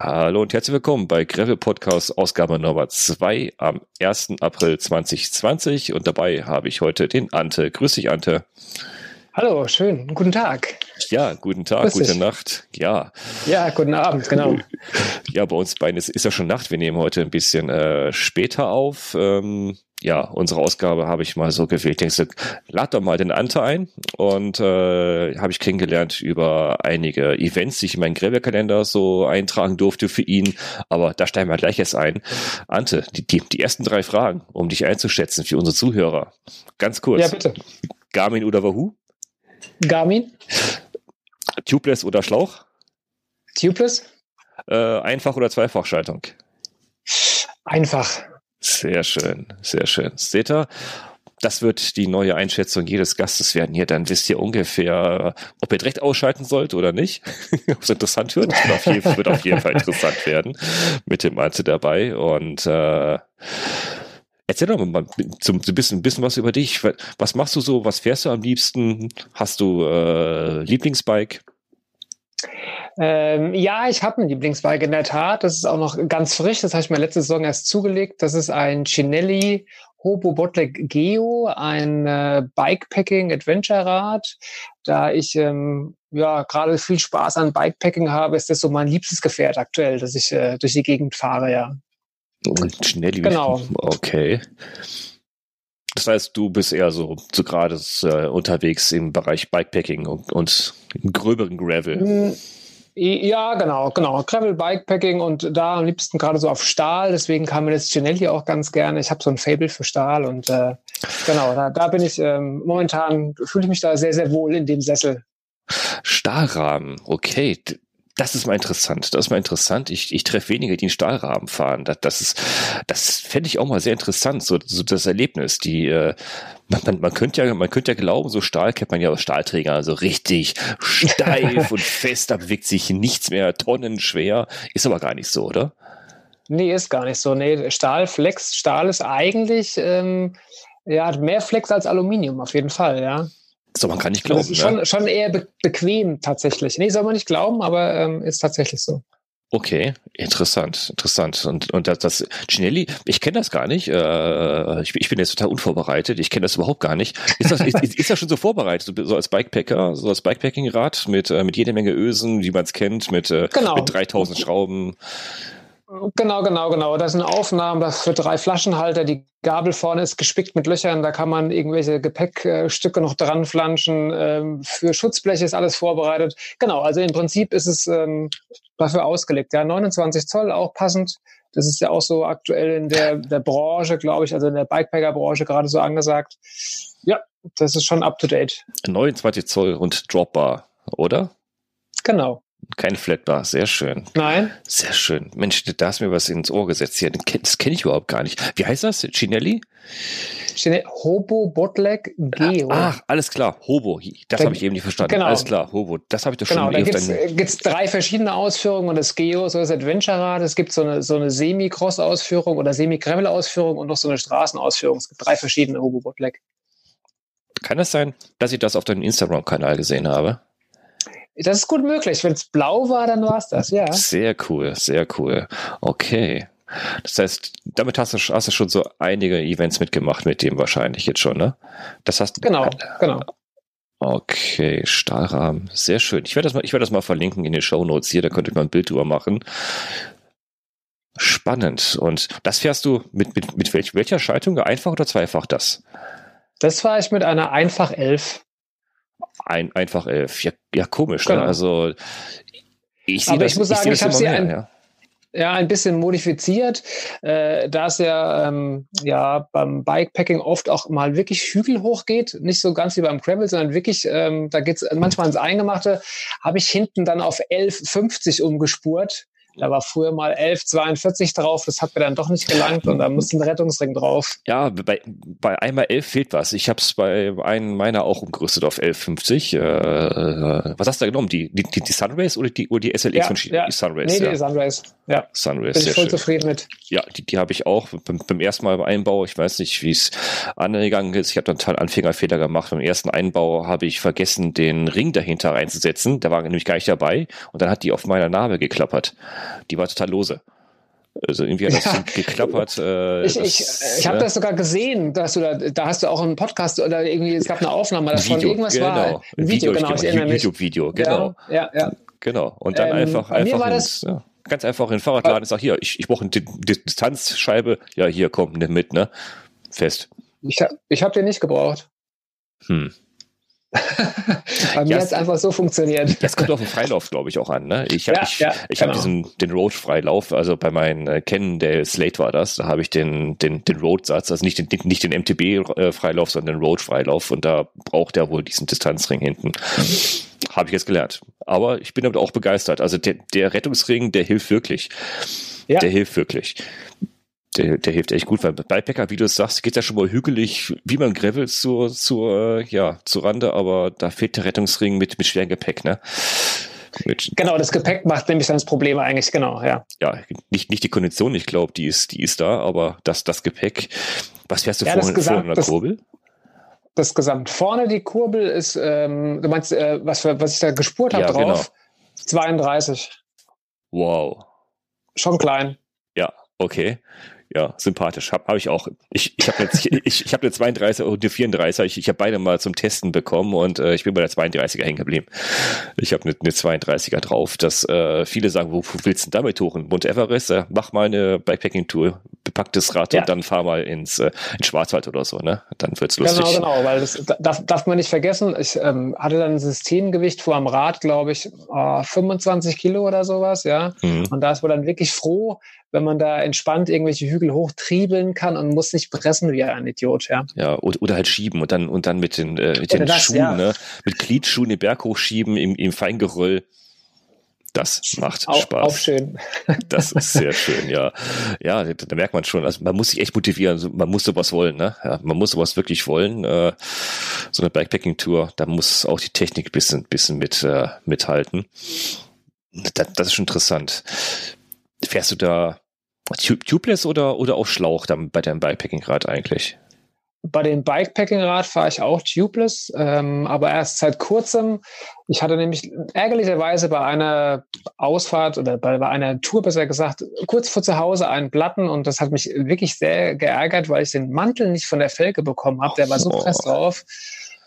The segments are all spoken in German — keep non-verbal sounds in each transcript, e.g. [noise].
Hallo und herzlich willkommen bei Gravel Podcast Ausgabe Nummer 2 am 1. April 2020 und dabei habe ich heute den Ante. Grüß dich, Ante. Hallo, schön. Guten Tag. Ja, guten Tag, Grüß gute dich. Nacht. Ja. Ja, guten Abend, genau. Ja, bei uns beiden ist, ist ja schon Nacht. Wir nehmen heute ein bisschen äh, später auf. Ähm, ja, unsere Ausgabe habe ich mal so gewählt. Denkst du, lad doch mal den Ante ein und äh, habe ich kennengelernt über einige Events, die ich in meinen Gräberkalender so eintragen durfte für ihn. Aber da steigen wir gleich jetzt ein. Ante, die, die, die ersten drei Fragen, um dich einzuschätzen für unsere Zuhörer. Ganz kurz. Ja, bitte. Garmin oder Wahoo? Garmin. Tubeless oder Schlauch? Tubeless. Äh, Einfach- oder Zweifachschaltung? Einfach. Sehr schön, sehr schön. Seht ihr? Das wird die neue Einschätzung jedes Gastes werden hier. Dann wisst ihr ungefähr, ob ihr direkt ausschalten sollt oder nicht. [laughs] ob es interessant wird. Es wird auf, jeden, wird auf jeden Fall interessant werden mit dem Ante dabei. Und äh, Erzähl doch mal zum, ein, bisschen, ein bisschen was über dich. Was machst du so? Was fährst du am liebsten? Hast du äh, Lieblingsbike? Ähm, ja, ich habe ein Lieblingsbike in der Tat. Das ist auch noch ganz frisch. Das habe ich mir letzte Saison erst zugelegt. Das ist ein Cinelli Hobo Botlek Geo, ein äh, Bikepacking Adventure Rad. Da ich ähm, ja gerade viel Spaß an Bikepacking habe, ist das so mein liebstes Gefährt aktuell, dass ich äh, durch die Gegend fahre, ja. Und Schnelli. Genau. Okay. Das heißt, du bist eher so, so gerade äh, unterwegs im Bereich Bikepacking und, und gröberen Gravel. Hm, ja, genau, genau. Gravel Bikepacking und da am liebsten gerade so auf Stahl. Deswegen kam mir das Cinelli auch ganz gerne. Ich habe so ein Fable für Stahl und äh, genau, da, da bin ich ähm, momentan, fühle ich mich da sehr, sehr wohl in dem Sessel. Stahlrahmen, okay das ist mal interessant. Das ist mal interessant. Ich, ich treffe weniger, die einen Stahlrahmen fahren. Das, das ist, das fände ich auch mal sehr interessant, so, so das Erlebnis. Die, äh, man, man, man könnte ja, man könnte ja glauben, so Stahl kennt man ja aus Stahlträgern, also richtig steif [laughs] und fest, da bewegt sich nichts mehr, tonnenschwer. Ist aber gar nicht so, oder? Nee, ist gar nicht so. Nee, Stahl, Flex, Stahl ist eigentlich, ähm, ja, hat mehr Flex als Aluminium, auf jeden Fall, ja. So, man kann nicht glauben. Das ist schon, ne? schon eher be bequem tatsächlich. Nee, soll man nicht glauben, aber ähm, ist tatsächlich so. Okay, interessant, interessant. Und, und das, das Cinelli, ich kenne das gar nicht. Äh, ich, ich bin jetzt total unvorbereitet. Ich kenne das überhaupt gar nicht. Ist das, ist, ist das schon so vorbereitet? So als Bikepacker, so als Bikepacking-Rad mit, äh, mit jede Menge Ösen, wie man es kennt, mit, äh, genau. mit 3000 Schrauben. Genau, genau, genau. Das sind Aufnahmen für drei Flaschenhalter. Die Gabel vorne ist gespickt mit Löchern. Da kann man irgendwelche Gepäckstücke noch dran flanschen. Ähm, für Schutzbleche ist alles vorbereitet. Genau, also im Prinzip ist es ähm, dafür ausgelegt. Ja, 29 Zoll auch passend. Das ist ja auch so aktuell in der, der Branche, glaube ich, also in der Bikepacker-Branche gerade so angesagt. Ja, das ist schon up to date. 29 Zoll und dropbar, oder? Genau. Kein Flatbar, sehr schön. Nein. Sehr schön. Mensch, da hast mir was ins Ohr gesetzt hier. Das kenne ich überhaupt gar nicht. Wie heißt das? Cinelli? Hobo Botlek Geo. Ach, alles klar. Hobo. Das habe ich eben nicht verstanden. Genau. Alles klar. Hobo. Das habe ich doch genau, schon da gibt's, gibt's drei verschiedene Ausführungen und das Geo, so das Adventure-Rad. Es gibt so eine, so eine Semi-Cross-Ausführung oder Semi-Gravel-Ausführung und noch so eine Straßenausführung. Es gibt drei verschiedene Hobo Botlek. Kann es sein, dass ich das auf deinem Instagram-Kanal gesehen habe? Das ist gut möglich. Wenn es blau war, dann war es das, ja. Sehr cool, sehr cool. Okay. Das heißt, damit hast du, hast du schon so einige Events mitgemacht mit dem wahrscheinlich jetzt schon, ne? Das hast Genau, genau. Okay, Stahlrahmen. Sehr schön. Ich werde das mal, ich werde das mal verlinken in den Show Notes hier, da könnt ihr mal ein Bild drüber machen. Spannend. Und das fährst du mit, mit, mit welch, welcher Schaltung? Einfach oder zweifach das? Das fahre ich mit einer Einfach 11 ein, einfach elf. Ja, ja komisch. Ne? Genau. Ne? Also ich sehe das. Ich muss sagen, ich, ich habe sie ein, ja. ja. ein bisschen modifiziert, äh, da es ja, ähm, ja beim Bikepacking oft auch mal wirklich Hügel hochgeht, nicht so ganz wie beim Gravel, sondern wirklich, ähm, da geht's manchmal ins Eingemachte, habe ich hinten dann auf 11,50 umgespurt da war früher mal 11,42 drauf, das hat mir dann doch nicht gelangt und da musste ein Rettungsring drauf. Ja, bei, bei einmal 11 fehlt was. Ich habe es bei einem meiner auch umgerüstet auf 11,50. Äh, was hast du da genommen? Die, die, die Sunrays oder die, oder die SLX ja, von ja. die Sunrays? Nee, ja. die Sunrays. Ja, Sunrays, bin ich voll schön. zufrieden mit. Ja, die, die habe ich auch beim, beim ersten Mal beim Einbau. Ich weiß nicht, wie es angegangen ist. Ich habe dann total Anfängerfehler gemacht. Beim ersten Einbau habe ich vergessen, den Ring dahinter reinzusetzen. Der war nämlich gar nicht dabei. Und dann hat die auf meiner Narbe geklappert. Die war total lose. Also irgendwie hat das Ja. geklappert. Äh, Ich, ich, ich habe äh, das sogar gesehen, dass du da, da hast du auch einen Podcast oder irgendwie, es gab eine Aufnahme davon, Video, irgendwas genau. war. Ein Video, genau, ich erinnere mich. YouTube-Video, genau. Ja, ja, ja. Genau. Und dann Ähm, einfach, einfach war ins, das- ja, ganz einfach in den Fahrradladen und sag, hier, ich, ich brauche eine Di- Di- Distanzscheibe. Ja, hier, komm, nimm mit, ne? Fest. Ich, hab- ich habe den nicht gebraucht. Hm. Bei mir Ja, hat es einfach so funktioniert. [laughs] Das kommt auf den Freilauf, glaube ich, auch an. Ne? Ich habe Ja, ich, ja, ich hab genau. diesen den Road-Freilauf, also bei meinen äh, Cannondale Slate war das, da habe ich den, den, den Road-Satz, also nicht den, nicht den MTB-Freilauf, sondern den Road-Freilauf und da braucht er wohl diesen Distanzring hinten. Habe ich jetzt gelernt. Aber ich bin damit auch begeistert. Also der, der Rettungsring, der hilft wirklich. Ja. Der hilft wirklich. Der, der hilft echt gut, weil bei Packer, wie du es sagst, geht ja schon mal hügelig, wie man gravelt zur, zur, äh, ja, zur Rande, aber da fehlt der Rettungsring mit, mit schwerem Gepäck, ne? Mit, Genau, das Gepäck macht nämlich dann das Problem eigentlich, genau, ja. ja, nicht, nicht die Kondition, ich glaube, die ist, die ist da, aber das, das Gepäck. Was fährst du Ja, das vorhin, Gesamt- vorhin in der das- Kurbel? Das Gesamt. Vorne die Kurbel ist, ähm, du meinst, äh, was, was ich da gespurt habe Ja, genau. drauf? 32. Wow. Schon klein. Ja, okay. Ja, sympathisch. Habe hab ich auch. Ich, ich habe jetzt ich, ich hab eine 32 und eine 34. Ich, ich habe beide mal zum Testen bekommen und äh, ich bin bei der 32er hängen geblieben. Ich habe eine, eine 32er drauf. Das äh, viele sagen, wo, wo willst du denn damit hoch? In Mount Everest? Äh, mach mal eine Bikepacking-Tour, bepacktes Rad Ja. und dann fahr mal ins, äh, ins Schwarzwald oder so, ne? Dann wird's lustig. Genau, genau, weil das darf, darf man nicht vergessen. Ich ähm, hatte dann ein Systemgewicht vor am Rad, glaube ich, äh, 25 Kilo oder sowas, ja. Mhm. Und da ist man dann wirklich froh, wenn man da entspannt irgendwelche Hügel hochtriebeln kann und muss nicht pressen wie ein Idiot, ja. Ja, oder, oder halt schieben und dann und dann mit den äh, mit den das, Schuhen, ja. ne? Mit Glietschuhen den Berg hochschieben im, im Feingeröll. Das macht Auch, Spaß. auch schön. [laughs] Das ist sehr schön, ja. Ja, da, merkt man schon, also man muss sich echt motivieren, man muss sowas wollen, ne? Ja, man muss sowas wirklich wollen. Äh, so eine Bikepacking-Tour, da muss auch die Technik bisschen, bisschen mit, äh, mithalten. Das, das ist schon interessant. Fährst du da tubeless oder, oder auf Schlauch dann bei deinem Bikepacking-Rad eigentlich? Bei dem Bikepacking-Rad fahre ich auch tubeless, ähm, aber erst seit kurzem. Ich hatte nämlich ärgerlicherweise bei einer Ausfahrt oder bei, bei einer Tour besser gesagt, kurz vor zu Hause einen Platten und das hat mich wirklich sehr geärgert, weil ich den Mantel nicht von der Felge bekommen habe. Der war so Oh. press drauf.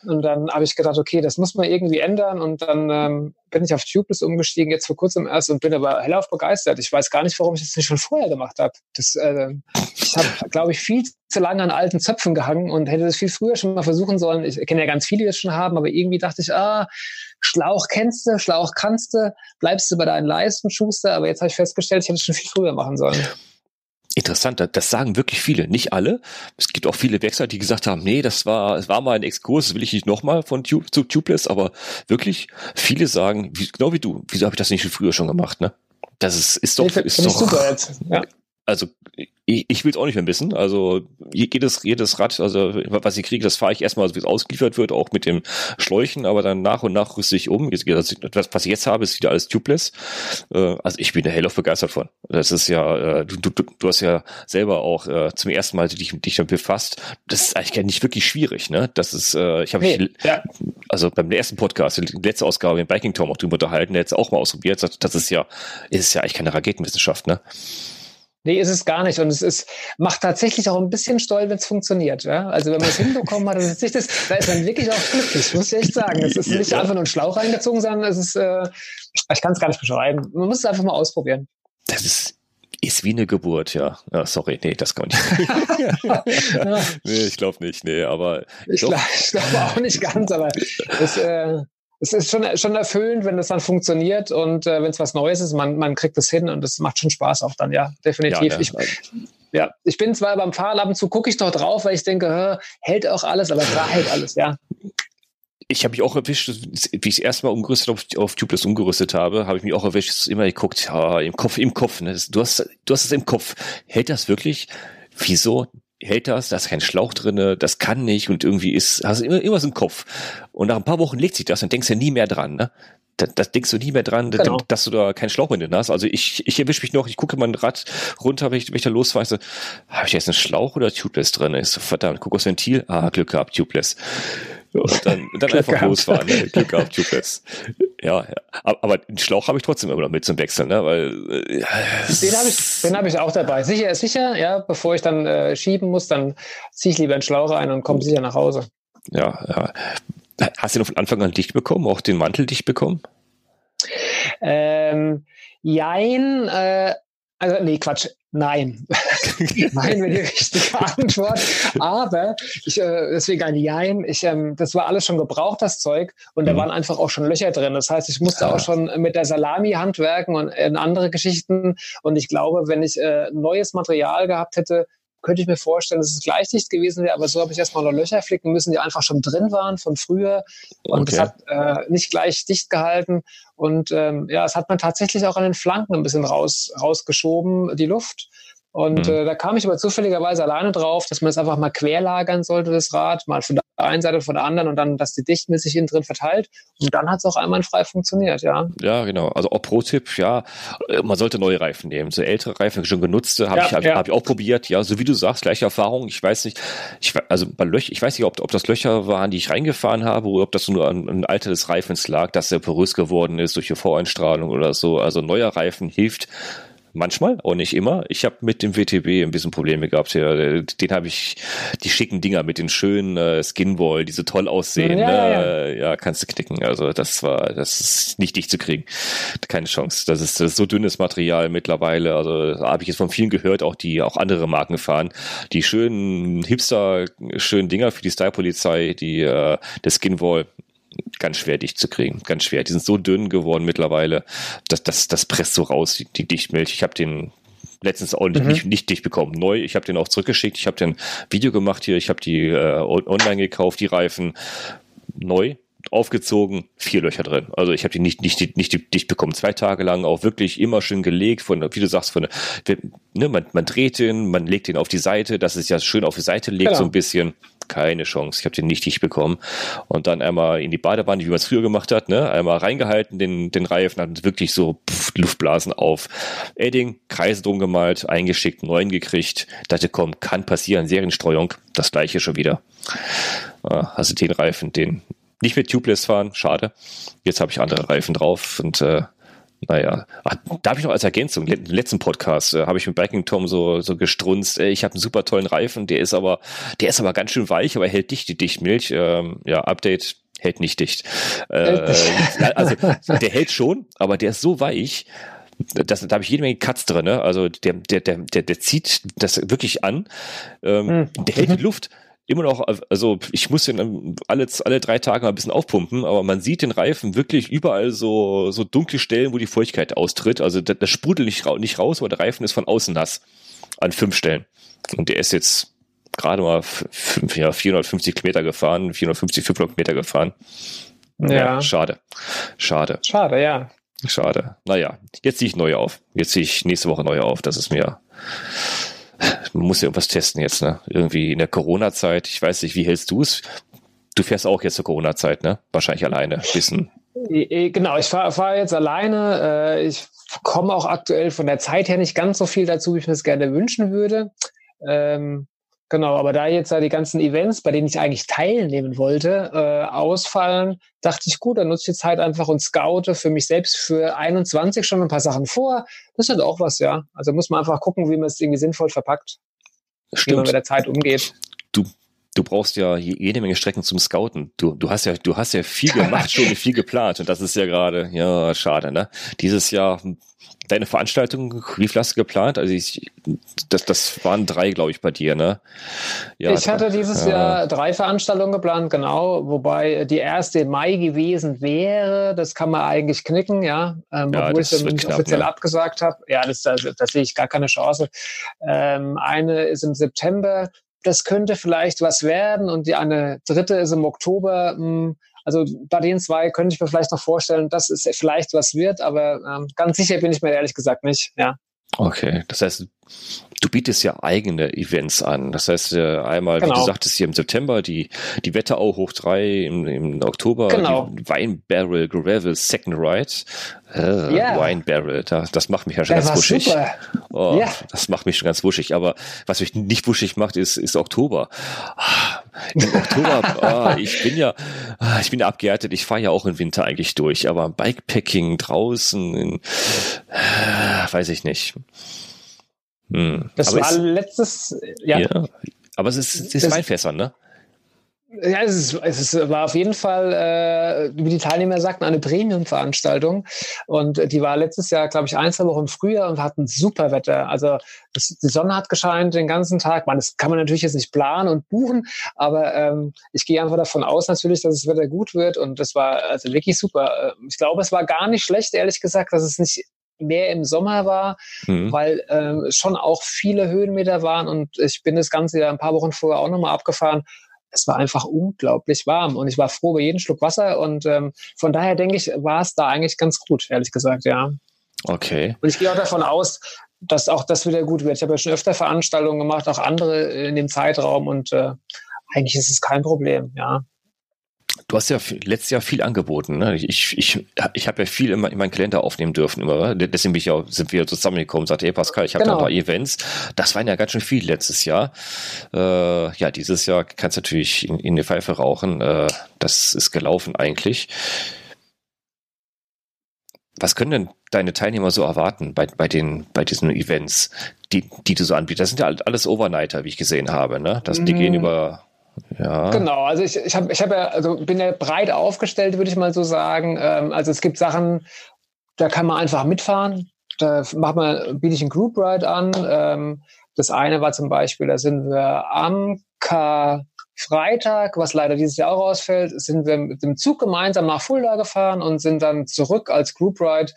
Und dann habe ich gedacht, okay, das muss man irgendwie ändern. Und dann ähm, bin ich auf Tubeless umgestiegen, jetzt vor kurzem erst und bin aber hellauf begeistert. Ich weiß gar nicht, warum ich das nicht schon vorher gemacht habe. Äh, ich habe, glaube ich, viel zu lange an alten Zöpfen gehangen und hätte das viel früher schon mal versuchen sollen. Ich kenne ja ganz viele, die das schon haben, aber irgendwie dachte ich, ah, Schlauch kennst du, Schlauch kannst du, bleibst du bei deinen Leisten, Schuster. Aber jetzt habe ich festgestellt, ich hätte es schon viel früher machen sollen. Interessant, das- sagen wirklich viele, nicht alle. Es gibt auch viele Wechsler, die gesagt haben, nee, das war, es war mal ein Exkurs, das will ich nicht nochmal von Tube, zu Tubeless, aber wirklich viele sagen, wie, genau wie du, wieso habe ich das nicht früher schon gemacht, ne? Das ist, ist doch, ist doch, super jetzt. Ja. also ich, ich will es auch nicht mehr wissen. Also jedes, jedes Rad, also was ich kriege, das fahre ich erstmal, wie es ausgeliefert wird, auch mit dem Schläuchen, aber dann nach und nach rüste ich um. Jetzt, das, was ich jetzt habe, ist wieder alles tubeless. Äh, also ich bin da hell auf begeistert von. Das ist ja, äh, du, du, du hast ja selber auch äh, zum ersten Mal dich, dich damit befasst. Das ist eigentlich gar nicht wirklich schwierig, ne? Das ist, äh, ich habe Nee, mich, ja. also beim ersten Podcast, die letzte Ausgabe im Biking Tom auch drüber unterhalten, der jetzt auch mal ausprobiert. Das, das ist ja, ist ja eigentlich keine Raketenwissenschaft, ne? Nee, ist es gar nicht. Und es ist, macht tatsächlich auch ein bisschen stolz, wenn es funktioniert. Ja? Also wenn man es hinbekommen hat, das ist nicht das, da ist man wirklich auch glücklich, muss ich echt sagen. Es ist nicht einfach nur ein Schlauch reingezogen, sondern es ist, äh, ich kann es gar nicht beschreiben. Man muss es einfach mal ausprobieren. Das ist, ist wie eine Geburt, ja. ja sorry, nee, das kann man nicht. [laughs] Nee, ich glaube nicht, nee, aber ich glaube glaub auch nicht ganz, aber es, äh, es ist schon, schon erfüllend, wenn das dann funktioniert und äh, wenn es was Neues ist, man, man kriegt es hin und es macht schon Spaß auch dann, ja, definitiv. ja, ich, ne, Ja, ich bin zwar beim Fahren ab und zu gucke ich doch drauf, weil ich denke, hä, hält auch alles, aber klar hält alles, ja. ich habe mich auch erwischt, wie ich das erste Mal umgerüstet auf, auf Tubeless umgerüstet habe, habe ich mich auch erwischt, immer geguckt, ja, im Kopf, im Kopf, ne? Du hast, du hast es im Kopf. Hält das wirklich? Wieso hält das? Da ist kein Schlauch drinne, das kann nicht und irgendwie ist, hast du immer, immer so im Kopf. Und nach ein paar Wochen legt sich das und denkst ja nie mehr dran, ne? da, das denkst du nie mehr dran, genau. dass du da keinen Schlauch mehr drin hast. Also ich, ich erwische mich noch, ich gucke mein Rad runter, wenn ich, wenn ich da so, habe ich jetzt einen Schlauch oder Tubeless drin? Ich so, verdammt, guck aufs Ventil, ah, Glück gehabt, Tubeless. Und dann, dann [laughs] einfach losfahren, ne? Glück gehabt, [laughs] Tubeless. Ja, ja, aber den Schlauch habe ich trotzdem immer noch mit zum Wechseln, ne? Weil äh, den habe ich, den habe ich auch dabei. Sicher ist sicher, ja. Bevor ich dann äh, schieben muss, dann ziehe ich lieber einen Schlauch ein und komme sicher nach Hause. Ja, ja. Hast du noch von Anfang an dicht bekommen, auch den Mantel dicht bekommen? Ähm, jein, äh, also nee, Quatsch, nein. [laughs] nein wäre die richtige Antwort. Aber ich, äh, deswegen ein Jein. Ich, ähm, das war alles schon gebraucht, das Zeug, und da mhm. waren einfach auch schon Löcher drin. Das heißt, ich musste ja. auch schon mit der Salami handwerken und in andere Geschichten. Und ich glaube, wenn ich äh, neues Material gehabt hätte, könnte ich mir vorstellen, dass es gleich dicht gewesen wäre, aber so habe ich erstmal noch Löcher flicken müssen, die einfach schon drin waren von früher. Und okay. das hat äh, nicht gleich dicht gehalten. Und ähm, ja, es hat man tatsächlich auch an den Flanken ein bisschen raus, rausgeschoben, die Luft. Und mhm. äh, da kam ich aber zufälligerweise alleine drauf, dass man es einfach mal querlagern sollte, das Rad, mal von der einen Seite, von der anderen und dann, dass die Dichtmilch sich innen drin verteilt. Und dann hat es auch einwandfrei funktioniert, ja. Ja, genau. Also auch Pro-Tipp, ja, äh, man sollte neue Reifen nehmen. So ältere Reifen, schon genutzte, habe ja, ich, hab, ja. hab ich auch probiert. Ja, so wie du sagst, gleiche Erfahrung. Ich weiß nicht, ich, also bei Löch, ich weiß nicht, ob, ob das Löcher waren, die ich reingefahren habe, oder ob das nur an, an Alter des Reifens lag, dass er porös geworden ist durch die Voreinstrahlung oder so. Also neuer Reifen hilft Manchmal, auch nicht immer. Ich habe mit dem WTB ein bisschen Probleme gehabt. Ja, den habe ich, die schicken Dinger mit den schönen äh, Skinwall, die so toll aussehen. Ja, ne? ja, ja. kannst du knicken. Also das war, das ist nicht dicht zu kriegen. Keine Chance. Das ist, das ist so dünnes Material mittlerweile. Also habe ich jetzt von vielen gehört, auch die auch andere Marken fahren. Die schönen Hipster, schönen Dinger für die Style-Polizei, die äh, der Skinwall ganz schwer dicht zu kriegen. Ganz schwer. Die sind so dünn geworden mittlerweile, dass das, das presst so raus, die, die Dichtmilch. Ich habe den letztens auch nicht, mhm. nicht, nicht dicht bekommen. Neu, ich habe den auch zurückgeschickt. Ich habe den Video gemacht hier. Ich habe die äh, online gekauft, die Reifen. Neu, aufgezogen, vier Löcher drin. Also ich habe die nicht, nicht, nicht dicht bekommen. Zwei Tage lang auch wirklich immer schön gelegt, von, wie du sagst, von, ne, man, man dreht den, man legt den auf die Seite, dass es ja schön auf die Seite legt, genau. so ein bisschen. Keine Chance. Ich habe den nicht dicht bekommen. Und dann einmal in die Badewanne, wie man es früher gemacht hat, ne? einmal reingehalten, den, den Reifen, hat wirklich so pff, Luftblasen auf. Edding, Kreise drum gemalt, eingeschickt, neuen gekriegt. Dachte, komm, kann passieren, Serienstreuung, das gleiche schon wieder. Also den Reifen, den nicht mit Tubeless fahren, schade. Jetzt habe ich andere Reifen drauf und äh, naja, Ach, darf ich noch als Ergänzung, im letzten Podcast äh, habe ich mit Biking Tom so, so gestrunzt, äh, ich habe einen super tollen Reifen, der ist aber, der ist aber ganz schön weich, aber hält dicht die Dichtmilch. Ähm, ja, Update hält nicht dicht. Äh, also der hält schon, aber der ist so weich, das, da habe ich jede Menge Cuts drin, ne? Also der, der, der, der, der zieht das wirklich an. Ähm, mhm. Der hält die mhm. Luft immer noch, also ich muss den alle, alle drei Tage mal ein bisschen aufpumpen, aber man sieht den Reifen wirklich überall so, so dunkle Stellen, wo die Feuchtigkeit austritt. Also das, das sprudelt nicht, nicht raus, aber der Reifen ist von außen nass. An fünf Stellen. Und der ist jetzt gerade mal fünf, ja, 450 Kilometer gefahren, 450, 500 Kilometer gefahren. Ja. ja. Schade. Schade. Schade, ja. Schade. Naja, jetzt ziehe ich neue auf. Jetzt ziehe ich nächste Woche neue auf. Das ist mir man muss ja irgendwas testen jetzt, ne? Irgendwie in der Corona-Zeit, ich weiß nicht, wie hältst du es? Du fährst auch jetzt zur Corona-Zeit, ne? Wahrscheinlich alleine, wissen. Genau, ich fahre fahr jetzt alleine. Äh, ich komme auch aktuell von der Zeit her nicht ganz so viel dazu, wie ich mir das gerne wünschen würde. Ähm, Genau, aber da jetzt da die ganzen Events, bei denen ich eigentlich teilnehmen wollte, äh, ausfallen, dachte ich, gut, dann nutze ich die Zeit einfach und scoute für mich selbst für 21 schon ein paar Sachen vor. Das ist auch was, ja. Also muss man einfach gucken, wie man es irgendwie sinnvoll verpackt. Stimmt. Wie man mit der Zeit umgeht. Du, du brauchst ja jede Menge Strecken zum Scouten. Du, du hast ja, du hast ja viel [laughs] gemacht, schon viel geplant und das ist ja gerade, ja, schade, ne? Dieses Jahr deine Veranstaltung, wie viel hast du geplant? Also ich, das, das waren drei, glaube ich, bei dir, ne? Ja, ich hatte dieses ja. Jahr drei Veranstaltungen geplant, genau, wobei die erste im Mai gewesen wäre. Das kann man eigentlich knicken, ja, ähm, ja obwohl ich dann nicht offiziell ne? abgesagt habe. Ja, das, das, das sehe ich gar keine Chance. Ähm, eine ist im September. Das könnte vielleicht was werden und die eine dritte ist im Oktober. Mh, hm, also bei den zwei könnte ich mir vielleicht noch vorstellen, dass es vielleicht was wird, aber ähm, ganz sicher bin ich mir ehrlich gesagt nicht. Ja. Okay, das heißt, du bietest ja eigene Events an. Das heißt, äh, einmal, genau. wie du genau. sagtest, hier im September die, die Wetterau hoch drei, im, im Oktober genau. die Wine Barrel Gravel Second Ride. Äh, yeah. Wine Barrel, da, das macht mich ja schon das ganz wuschig. Oh, yeah. Das macht mich schon ganz wuschig. Aber was mich nicht wuschig macht, ist, ist Oktober. Ah, Im Oktober, oh, [laughs] ich bin ja, ah, ich bin ja abgehärtet, ich fahre ja auch im Winter eigentlich durch, aber Bikepacking draußen, in, äh, weiß ich nicht. Hm. Das aber war es, letztes, ja. ja. Aber es ist, es ist Weinfässern, ne? Ja, es, ist, es ist, war auf jeden Fall, äh, wie die Teilnehmer sagten, eine Premium-Veranstaltung. Und die war letztes Jahr, glaube ich, ein, zwei Wochen früher und hatten super Wetter. Also das, die Sonne hat gescheint den ganzen Tag. Man, das kann man natürlich jetzt nicht planen und buchen, aber ähm, ich gehe einfach davon aus natürlich, dass das Wetter gut wird. Und das war also wirklich super. Ich glaube, es war gar nicht schlecht, ehrlich gesagt, dass es nicht mehr im Sommer war, mhm. weil ähm, schon auch viele Höhenmeter waren und ich bin das Ganze ja ein paar Wochen vorher auch nochmal abgefahren. Es war einfach unglaublich warm und ich war froh über jeden Schluck Wasser und ähm, von daher denke ich, war es da eigentlich ganz gut, ehrlich gesagt, ja. Okay. Und ich gehe auch davon aus, dass auch das wieder gut wird. Ich habe ja schon öfter Veranstaltungen gemacht, auch andere in dem Zeitraum und äh, eigentlich ist es kein Problem, ja. Du hast ja letztes Jahr viel angeboten. Ne? Ich, ich, ich habe ja viel in, in meinen Kalender aufnehmen dürfen. Immer. Deswegen bin ich ja, sind wir zusammengekommen und sagte, hey Pascal, ich habe genau. da ein paar Events. Das waren ja ganz schön viel letztes Jahr. Äh, ja, dieses Jahr kannst du natürlich in, in die Pfeife rauchen. Äh, das ist gelaufen eigentlich. Was können denn deine Teilnehmer so erwarten bei, bei, den, bei diesen Events, die, die du so anbietest? Das sind ja alles Overnighter, wie ich gesehen habe. Ne? Das, die mm. gehen über ja. Genau, also ich, ich habe ich hab ja, also bin ja breit aufgestellt, würde ich mal so sagen. Ähm, also es gibt Sachen, da kann man einfach mitfahren. Da macht man, biete ich ein Group Ride an. Ähm, das eine war zum Beispiel, da sind wir am Freitag, was leider dieses Jahr auch ausfällt, sind wir mit dem Zug gemeinsam nach Fulda gefahren und sind dann zurück als Group Ride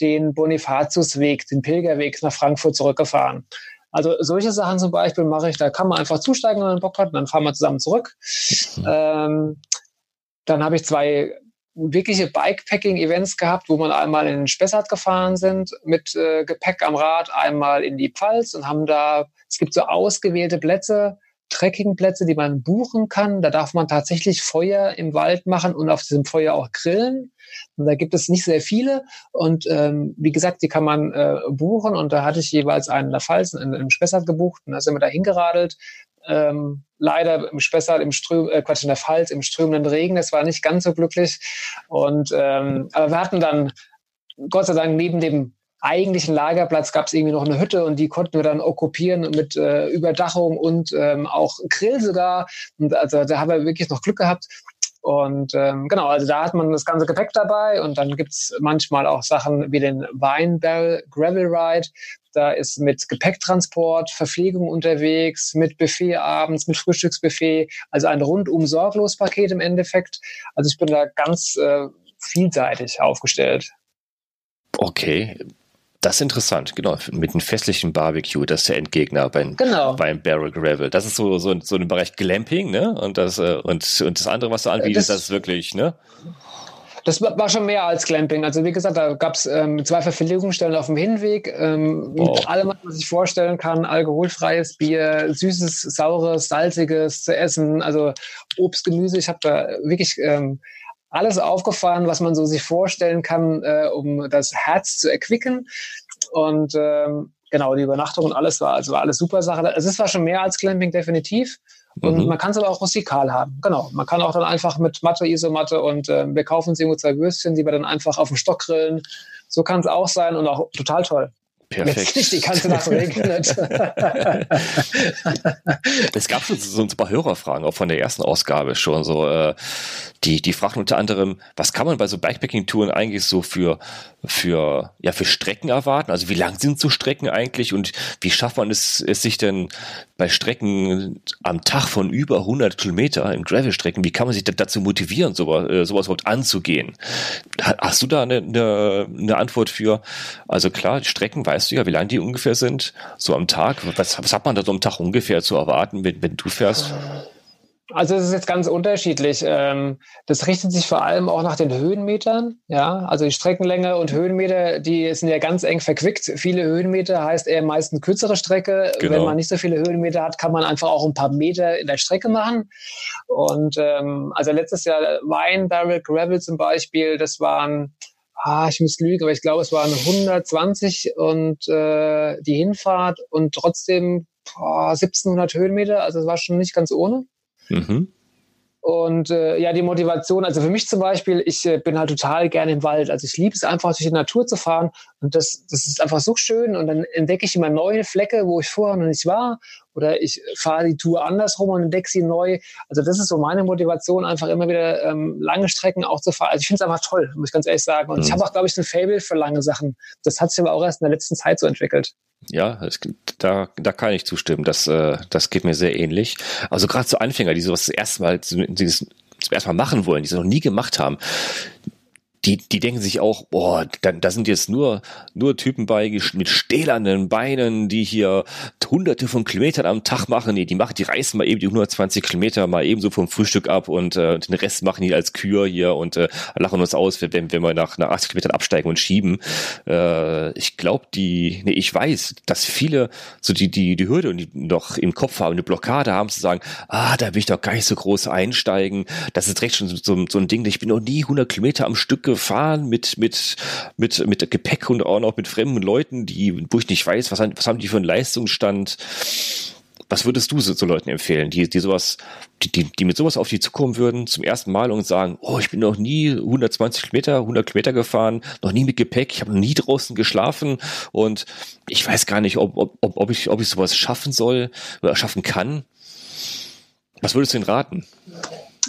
den Bonifatiusweg, den Pilgerweg nach Frankfurt zurückgefahren. Also solche Sachen zum Beispiel mache ich, da kann man einfach zusteigen, wenn man Bock hat, und dann fahren wir zusammen zurück. Mhm. Ähm, dann habe ich zwei wirkliche Bikepacking-Events gehabt, wo man einmal in den Spessart gefahren sind mit äh, Gepäck am Rad, einmal in die Pfalz und haben da, es gibt so ausgewählte Plätze, Trekkingplätze, die man buchen kann. Da darf man tatsächlich Feuer im Wald machen und auf diesem Feuer auch grillen. Und da gibt es nicht sehr viele. Und ähm, wie gesagt, die kann man äh, buchen. Und da hatte ich jeweils einen in der Pfalz, in, im Spessart gebucht. Und da sind wir da hingeradelt. Ähm, leider im Spessart, im Ström, äh, Quatsch, in der Pfalz, im strömenden Regen. Das war nicht ganz so glücklich. Und ähm, aber wir hatten dann Gott sei Dank neben dem eigentlichen Lagerplatz gab es irgendwie noch eine Hütte und die konnten wir dann okkupieren mit äh, Überdachung und ähm, auch Grill sogar. Und also da haben wir wirklich noch Glück gehabt. Und ähm, genau, also da hat man das ganze Gepäck dabei und dann gibt's manchmal auch Sachen wie den Barrel Gravel Ride. Da ist mit Gepäcktransport, Verpflegung unterwegs, mit Buffet abends, mit Frühstücksbuffet, also ein rundum sorglos Paket im Endeffekt. Also ich bin da ganz äh, vielseitig aufgestellt. Okay, das ist interessant, genau. Mit einem festlichen Barbecue, das ist der Endgegner beim, genau. beim Barrel Gravel. Das ist so, so, so ein Bereich Glamping, ne? Und das, äh, und, und das andere, was du anbietest, das, das ist wirklich, ne? Das war schon mehr als Glamping. Also wie gesagt, da gab es ähm, zwei Verpflegungsstellen auf dem Hinweg ähm, wow. mit allem, was man sich vorstellen kann. Alkoholfreies Bier, süßes, saures, salziges zu essen, also Obst, Gemüse. Ich habe da wirklich ähm, alles aufgefahren, was man so sich vorstellen kann, äh, um das Herz zu erquicken. Und ähm, genau, die Übernachtung und alles war, also war alles super Sache. Also es war schon mehr als Clamping, definitiv. Und mhm. man kann es aber auch rustikal haben. Genau. Man kann auch dann einfach mit Matte, Isomatte und äh, wir kaufen uns irgendwo zwei Würstchen, die wir dann einfach auf dem Stock grillen. So kann es auch sein und auch total toll. Perfekt. Jetzt nicht die ganze Nacht regnet. [laughs] es gab schon so ein paar Hörerfragen, auch von der ersten Ausgabe schon. So, äh, die, die fragen unter anderem, was kann man bei so Bikepacking-Touren eigentlich so für, für, ja, für Strecken erwarten? Also wie lang sind so Strecken eigentlich und wie schafft man es, es sich denn bei Strecken am Tag von über 100 Kilometer im Gravel-Strecken, wie kann man sich dazu motivieren, sowas, äh, sowas überhaupt anzugehen? Hast du da eine, eine, eine Antwort für? Also klar, Strecken weißt du ja, wie lang die ungefähr sind, so am Tag. Was, was hat man da so am Tag ungefähr zu erwarten, wenn, wenn du fährst? Also es ist jetzt ganz unterschiedlich. Ähm, das richtet sich vor allem auch nach den Höhenmetern. Ja, also die Streckenlänge und Höhenmeter, die sind ja ganz eng verquickt. Viele Höhenmeter heißt eher meistens kürzere Strecke. Genau. Wenn man nicht so viele Höhenmeter hat, kann man einfach auch ein paar Meter in der Strecke machen. Und ähm, also letztes Jahr Wein Barrel Gravel zum Beispiel, das waren ah, ich muss lügen, aber ich glaube, es waren 120 und äh, die Hinfahrt und trotzdem boah, 1700 Höhenmeter. Also es war schon nicht ganz ohne. Mhm. Und äh, ja, die Motivation, also für mich zum Beispiel, ich äh, bin halt total gerne im Wald. Also ich liebe es einfach, durch die Natur zu fahren. Und das, das ist einfach so schön. Und dann entdecke ich immer neue Flecke, wo ich vorher noch nicht war. Oder ich fahre die Tour andersrum und entdecke sie neu. Also das ist so meine Motivation, einfach immer wieder ähm, lange Strecken auch zu fahren. Also ich finde es einfach toll, muss ich ganz ehrlich sagen. Und mhm. ich habe auch, glaube ich, ein Fable für lange Sachen. Das hat sich aber auch erst in der letzten Zeit so entwickelt. Ja, es, da, da kann ich zustimmen. Das, äh, das geht mir sehr ähnlich. Also gerade zu Anfänger, die sowas das erste Mal, dieses, zum ersten Mal machen wollen, die es noch nie gemacht haben, die, die denken sich auch, boah, da, da sind jetzt nur, nur Typen bei mit stählernen Beinen, die hier hunderte von Kilometern am Tag machen. Nee, die machen, die reißen mal eben die 120 Kilometer mal ebenso vom Frühstück ab und äh, den Rest machen die als Kür hier und äh, lachen uns aus, wenn, wenn wir nach, nach 80 Kilometern absteigen und schieben. Äh, ich glaube, die, nee, ich weiß, dass viele so die, die, die Hürde noch im Kopf haben, eine Blockade haben zu sagen, ah, da will ich doch gar nicht so groß einsteigen. Das ist recht schon so, so ein Ding, ich bin noch nie 100 Kilometer am Stück gefahren mit, mit, mit, mit Gepäck und auch noch mit fremden Leuten, die, wo ich nicht weiß, was, was haben die für einen Leistungsstand. Was würdest du so, so Leuten empfehlen, die, die sowas, die, die, die mit sowas auf die zukommen würden, zum ersten Mal und sagen, oh, ich bin noch nie 120 Kilometer, 100 Kilometer gefahren, noch nie mit Gepäck, ich habe noch nie draußen geschlafen und ich weiß gar nicht, ob, ob, ob, ich, ob ich sowas schaffen soll oder schaffen kann. Was würdest du ihnen raten?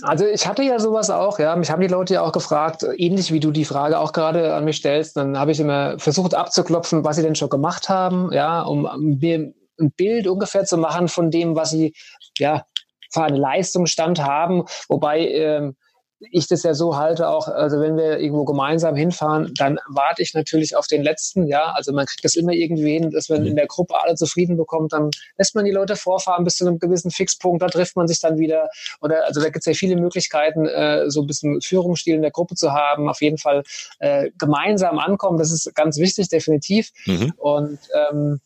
Also ich hatte ja sowas auch, ja. Mich haben die Leute ja auch gefragt, ähnlich wie du die Frage auch gerade an mich stellst. Dann habe ich immer versucht abzuklopfen, was sie denn schon gemacht haben, ja, um mir ein Bild ungefähr zu machen von dem, was sie ja für einen Leistungsstand haben. Wobei ähm, ich das ja so halte auch, also wenn wir irgendwo gemeinsam hinfahren, dann warte ich natürlich auf den letzten, ja, also man kriegt das immer irgendwie hin, dass man in der Gruppe alle zufrieden bekommt, dann lässt man die Leute vorfahren bis zu einem gewissen Fixpunkt, da trifft man sich dann wieder. Oder also da gibt es ja viele Möglichkeiten, äh, so ein bisschen Führungsstil in der Gruppe zu haben, auf jeden Fall äh, gemeinsam ankommen, das ist ganz wichtig, definitiv. Mhm. und ähm,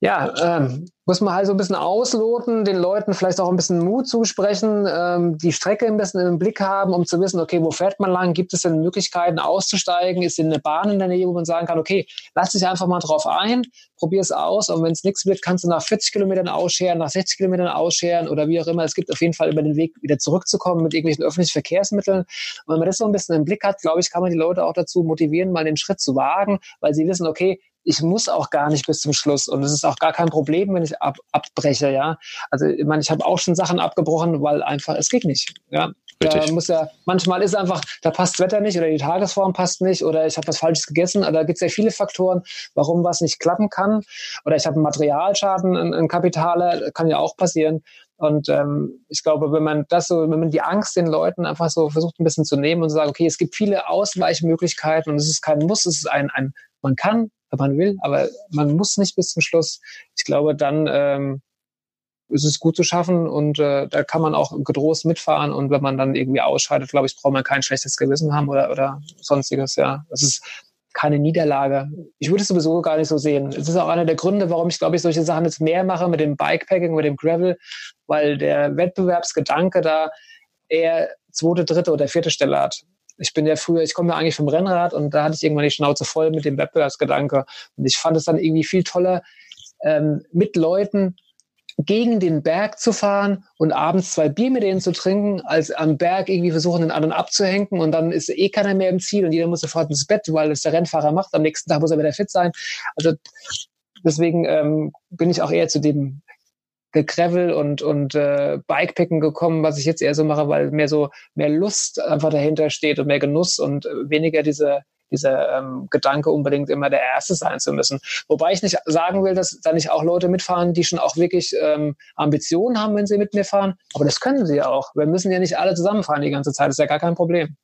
ja, ähm, muss man halt so ein bisschen ausloten, den Leuten vielleicht auch ein bisschen Mut zusprechen, ähm, die Strecke ein bisschen im Blick haben, um zu wissen, okay, wo fährt man lang? Gibt es denn Möglichkeiten auszusteigen? Ist denn eine Bahn in der Nähe, wo man sagen kann, okay, lass dich einfach mal drauf ein, probier es aus und wenn es nichts wird, kannst du nach 40 Kilometern ausscheren, nach 60 Kilometern ausscheren oder wie auch immer. Es gibt auf jeden Fall über den Weg wieder zurückzukommen mit irgendwelchen öffentlichen Verkehrsmitteln. Und wenn man das so ein bisschen im Blick hat, glaube ich, kann man die Leute auch dazu motivieren, mal den Schritt zu wagen, weil sie wissen, okay, ich muss auch gar nicht bis zum Schluss und es ist auch gar kein Problem, wenn ich ab, abbreche, ja. Also ich meine, ich habe auch schon Sachen abgebrochen, weil einfach es geht nicht, ja. Richtig. Da muss ja, manchmal ist einfach, da passt das Wetter nicht oder die Tagesform passt nicht oder ich habe was Falsches gegessen. Da gibt es ja viele Faktoren, warum was nicht klappen kann. Oder ich habe einen Materialschaden, ein, ein Kapitaler, kann ja auch passieren. Und ähm, ich glaube, wenn man das so, wenn man die Angst den Leuten einfach so versucht ein bisschen zu nehmen und zu sagen, okay, es gibt viele Ausweichmöglichkeiten und es ist kein Muss, es ist ein, ein man kann, wenn man will, aber man muss nicht bis zum Schluss. Ich glaube, dann ähm, ist es gut zu schaffen und äh, da kann man auch getrost mitfahren und wenn man dann irgendwie ausscheidet, glaube ich, braucht man kein schlechtes Gewissen haben oder, oder sonstiges, ja. Das ist keine Niederlage. Ich würde es sowieso gar nicht so sehen. Es ist auch einer der Gründe, warum ich, glaube ich, solche Sachen jetzt mehr mache mit dem Bikepacking, mit dem Gravel, weil der Wettbewerbsgedanke da eher zweite, dritte oder vierte Stelle hat. Ich bin ja früher, ich komme ja eigentlich vom Rennrad und da hatte ich irgendwann die Schnauze voll mit dem Wettbewerbsgedanke. Und ich fand es dann irgendwie viel toller, ähm, mit Leuten gegen den Berg zu fahren und abends zwei Bier mit denen zu trinken, als am Berg irgendwie versuchen, den anderen abzuhängen und dann ist eh keiner mehr im Ziel und jeder muss sofort ins Bett, weil es der Rennfahrer macht. Am nächsten Tag muss er wieder fit sein. Also deswegen ähm, bin ich auch eher zu dem Gegravel und, und äh, Bikepacken gekommen, was ich jetzt eher so mache, weil mehr so mehr Lust einfach dahinter steht und mehr Genuss und weniger diese dieser ähm, Gedanke, unbedingt immer der Erste sein zu müssen. Wobei ich nicht sagen will, dass da nicht auch Leute mitfahren, die schon auch wirklich ähm, Ambitionen haben, wenn sie mit mir fahren. Aber das können sie ja auch. Wir müssen ja nicht alle zusammenfahren die ganze Zeit. Das ist ja gar kein Problem.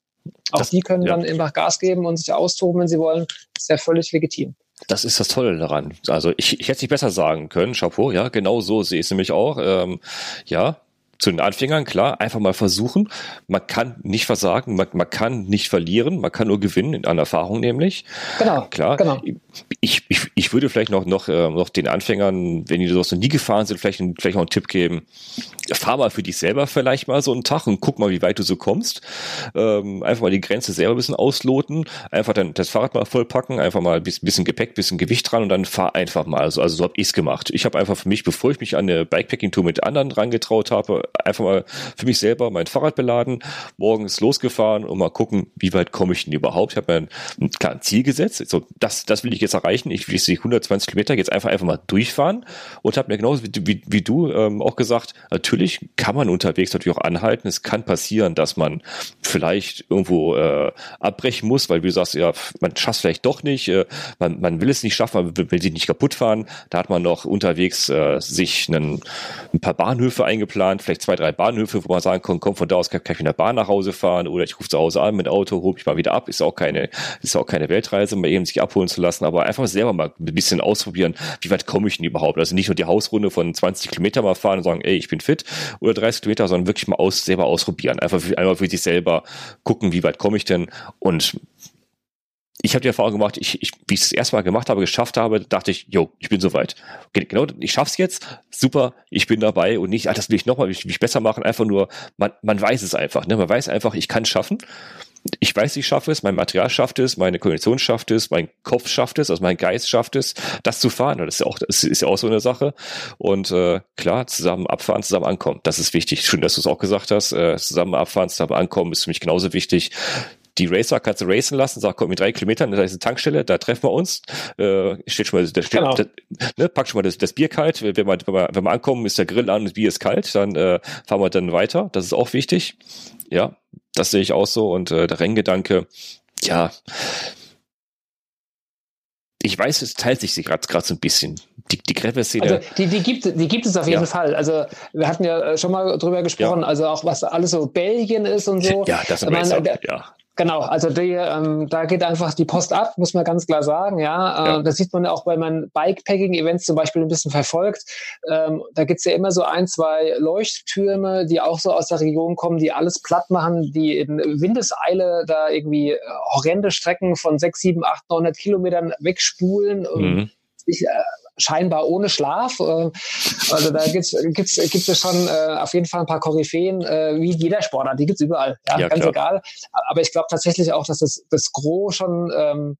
Auch das, die können ja. dann einfach Gas geben und sich austoben, wenn sie wollen. Das ist ja völlig legitim. Das ist das Tolle daran. Also ich, ich hätte es nicht besser sagen können. Chapeau, ja, genau so sehe ich es nämlich auch. Ähm, ja, zu den Anfängern, klar, einfach mal versuchen. Man kann nicht versagen, man, man kann nicht verlieren, man kann nur gewinnen, an Erfahrung nämlich. Genau. Klar. Genau. Ich, ich, ich würde vielleicht noch, noch, äh, noch den Anfängern, wenn die das noch nie gefahren sind, vielleicht, vielleicht noch einen Tipp geben. Fahr mal für dich selber vielleicht mal so einen Tag und guck mal, wie weit du so kommst. Ähm, einfach mal die Grenze selber ein bisschen ausloten, einfach dann das Fahrrad mal vollpacken, einfach mal ein bisschen Gepäck, bisschen Gewicht dran und dann fahr einfach mal. Also, also so habe ich's gemacht. Ich habe einfach für mich, bevor ich mich an eine Bikepacking-Tour mit anderen rangetraut habe, einfach mal für mich selber mein Fahrrad beladen, morgens losgefahren und mal gucken, wie weit komme ich denn überhaupt. Ich habe mir ein, ein, ein Ziel gesetzt. So, das, das will ich jetzt erreichen. Ich will die 120 Kilometer jetzt einfach einfach mal durchfahren und habe mir genauso wie, wie, wie du ähm, auch gesagt, natürlich kann man unterwegs natürlich auch anhalten. Es kann passieren, dass man vielleicht irgendwo äh, abbrechen muss, weil du sagst, ja, man schafft vielleicht doch nicht, äh, man, man will es nicht schaffen, man will, will sich nicht kaputt fahren. Da hat man noch unterwegs äh, sich einen, ein paar Bahnhöfe eingeplant, vielleicht zwei, drei Bahnhöfe, wo man sagen kann, komm, von da aus kann, kann ich mit der Bahn nach Hause fahren oder ich rufe zu Hause an mit Auto, hole mich mal wieder ab. Ist auch keine, ist auch keine Weltreise, mal eben sich abholen zu lassen, aber einfach selber mal ein bisschen ausprobieren, wie weit komme ich denn überhaupt? Also nicht nur die Hausrunde von 20 Kilometer mal fahren und sagen, ey, ich bin fit oder 30 Kilometer, sondern wirklich mal aus, selber ausprobieren. Einfach für, einmal für sich selber gucken, wie weit komme ich denn und ich habe die Erfahrung gemacht, ich, ich, wie ich es das erste Mal gemacht habe, geschafft habe, dachte ich, jo, ich bin soweit. Genau, ich schaff's jetzt, super, ich bin dabei und nicht, ah, das will ich nochmal, will ich, will ich besser machen, einfach nur, man, man weiß es einfach, ne? man weiß einfach, ich kann es schaffen. Ich weiß, ich schaffe es, mein Material schafft es, meine Koordination schafft es, mein Kopf schafft es, also mein Geist schafft es, das zu fahren. Das ist ja auch, das ist ja auch so eine Sache. Und äh, klar, zusammen abfahren, zusammen ankommen, das ist wichtig. Schön, dass du es auch gesagt hast. Äh, zusammen abfahren, zusammen ankommen ist für mich genauso wichtig die Racer kannst du racen lassen, sag, komm, mit drei Kilometern, da ist eine Tankstelle, da treffen wir uns, äh, steht schon mal, da steht, Genau. da, ne, pack schon mal das, das Bier kalt, wenn wir, wenn, wir, wenn wir ankommen, ist der Grill an das Bier ist kalt, dann äh, fahren wir dann weiter, das ist auch wichtig, ja, das sehe ich auch so und äh, der Renngedanke, ja, ich weiß, es teilt sich gerade so ein bisschen. Die, die Gravel-Szene. Also die, die, gibt, die gibt es auf jeden Ja. Fall. Also wir hatten ja äh, schon mal drüber gesprochen, also auch was alles so Belgien ist und so. ja, das ist Racer, der- ja. Genau, also die, ähm, da geht einfach die Post ab, muss man ganz klar sagen. Ja, Ja. Äh, das sieht man auch, wenn man Bikepacking-Events zum Beispiel ein bisschen verfolgt. Ähm, da gibt's ja immer so ein, zwei Leuchttürme, die auch so aus der Region kommen, die alles platt machen, die in Windeseile da irgendwie äh, horrende Strecken von sechs, sieben, acht, 900 Kilometern wegspulen. und Mhm. ich, äh, scheinbar ohne Schlaf. Äh, also da gibt's, gibt's, gibt es schon äh, auf jeden Fall ein paar Koryphäen, äh, wie jeder Sportart, die gibt's überall. Ja, Ja, ganz klar. egal. Aber ich glaube tatsächlich auch, dass das, das Gros schon ähm,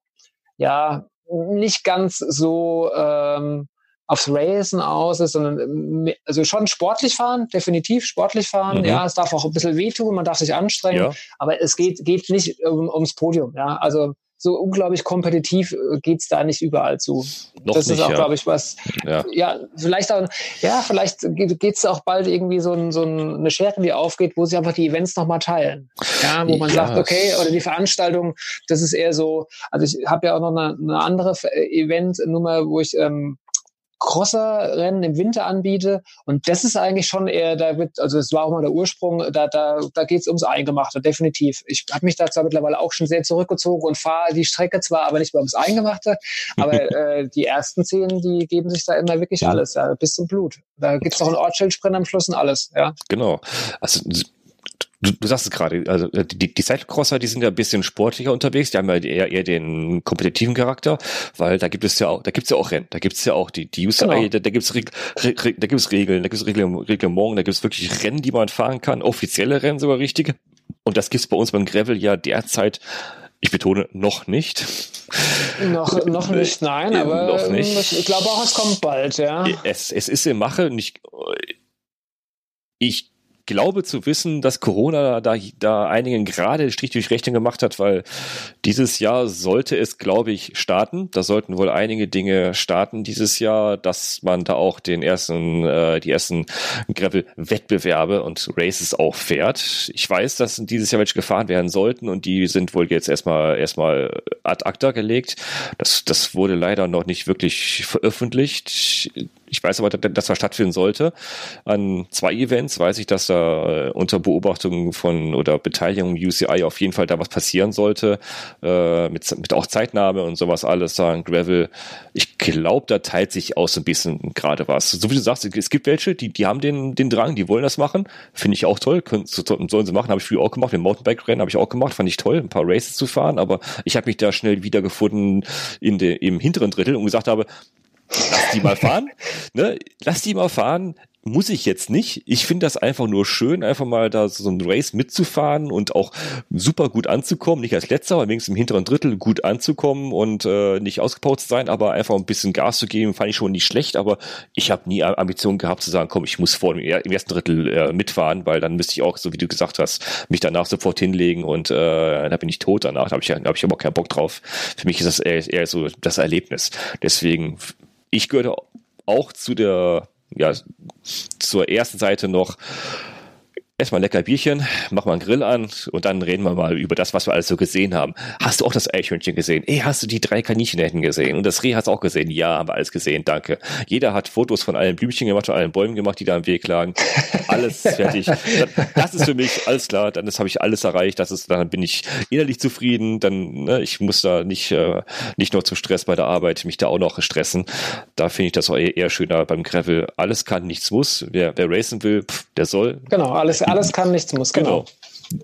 ja nicht ganz so ähm, aufs Racen aus ist, sondern ähm, also schon sportlich fahren, definitiv sportlich fahren. Mhm. Ja, es darf auch ein bisschen wehtun, man darf sich anstrengen, Ja, aber es geht, geht nicht um, ums Podium. Ja, also so unglaublich kompetitiv äh, geht's da nicht überall zu. noch das nicht, ist auch, ja. glaube ich, was. ja. Ja, vielleicht auch, ja, vielleicht geht es auch bald irgendwie so, ein, so ein- eine Schere, die aufgeht, wo sie einfach die Events nochmal teilen. Ja, wo man Ja. sagt, okay, oder die Veranstaltung, das ist eher so, also ich habe ja auch noch eine, eine andere Eventnummer, wo ich ähm, Crosser-Rennen im Winter anbiete. Und das ist eigentlich schon eher, da wird, also es war auch mal der Ursprung, da, da, da geht es ums Eingemachte, definitiv. Ich habe mich da zwar mittlerweile auch schon sehr zurückgezogen und fahre die Strecke zwar, aber nicht mehr ums Eingemachte, [laughs] aber äh, die ersten zehn, die geben sich da immer wirklich alles, ja, bis zum Blut. Da gibt's noch einen Ortsschildsprint am Schluss und alles, ja. Genau. Also du, du sagst es gerade, also äh, die, die Cyclocrosser, die sind ja ein bisschen sportlicher unterwegs, die haben ja eher, eher den kompetitiven Charakter, weil da gibt es ja auch, da gibt es ja auch Rennen, da gibt es ja auch die, die UCI, Genau. da, da gibt es Reg, Reg, Reg, da gibt es Regeln, da gibt es Reglement, da gibt es wirklich Rennen, die man fahren kann, offizielle Rennen sogar richtige. Und das gibt es bei uns beim Gravel ja derzeit, ich betone, noch nicht. Noch, noch nicht, nein, [laughs] aber noch nicht. ähm, ich glaube auch, es kommt bald, ja. Es, es ist in Mache. und Ich, ich glaube zu wissen, dass Corona da, da einigen gerade Strich durch Rechnung gemacht hat, weil dieses Jahr sollte es, glaube ich, starten. Da sollten wohl einige Dinge starten dieses Jahr, dass man da auch den ersten, äh, die ersten Gravel-Wettbewerbe und Races auch fährt. Ich weiß, dass dieses Jahr welche gefahren werden sollten und die sind wohl jetzt erstmal erstmal ad acta gelegt. Das, das wurde leider noch nicht wirklich veröffentlicht. Ich weiß aber, dass das stattfinden sollte. An zwei Events weiß ich, dass da äh, unter Beobachtung von oder Beteiligung UCI auf jeden Fall da was passieren sollte. Äh, mit, mit auch Zeitnahme und sowas alles sagen. Gravel, ich glaube, da teilt sich aus ein bisschen gerade was. So wie du sagst, es gibt welche, die, die haben den, den Drang, die wollen das machen. Finde ich auch toll. Können, sollen sie machen, habe ich früher auch gemacht. Den Mountainbike-Rennen habe ich auch gemacht, fand ich toll, ein paar Races zu fahren, aber ich habe mich da schnell wiedergefunden in de, im hinteren Drittel und gesagt habe, lass die mal fahren, ne? lass die mal fahren, muss ich jetzt nicht. Ich finde das einfach nur schön, einfach mal da so ein Race mitzufahren und auch super gut anzukommen. Nicht als letzter, aber wenigstens im hinteren Drittel gut anzukommen und äh, nicht ausgebaut zu sein, aber einfach ein bisschen Gas zu geben, fand ich schon nicht schlecht. Aber ich habe nie Ambitionen gehabt zu sagen, komm, ich muss vor dem im ersten Drittel äh, mitfahren, weil dann müsste ich auch, so wie du gesagt hast, mich danach sofort hinlegen und äh, da bin ich tot danach. Da habe ich, hab ich aber keinen Bock drauf. Für mich ist das eher, eher so das Erlebnis. Deswegen, ich gehöre auch zu der ja, zur ersten Seite noch erstmal ein lecker Bierchen, mach mal einen Grill an und dann reden wir mal über das, was wir alles so gesehen haben. Hast du auch das Eichhörnchen gesehen? Ey, hast du die drei Kaninchen hinten gesehen? Und das Reh hast du auch gesehen? Ja, haben wir alles gesehen, danke. Jeder hat Fotos von allen Blümchen gemacht, von allen Bäumen gemacht, die da am Weg lagen. Alles [laughs] fertig. Das ist für mich alles klar, dann habe ich alles erreicht, das ist, dann bin ich innerlich zufrieden, dann, ne, ich muss da nicht, äh, nicht nur zum Stress bei der Arbeit, mich da auch noch stressen. Da finde ich das auch eher, eher schöner beim Gravel. Alles kann, nichts muss. Wer, wer racen will, pff, der soll. Genau, alles alles kann, nichts muss, genau. genau.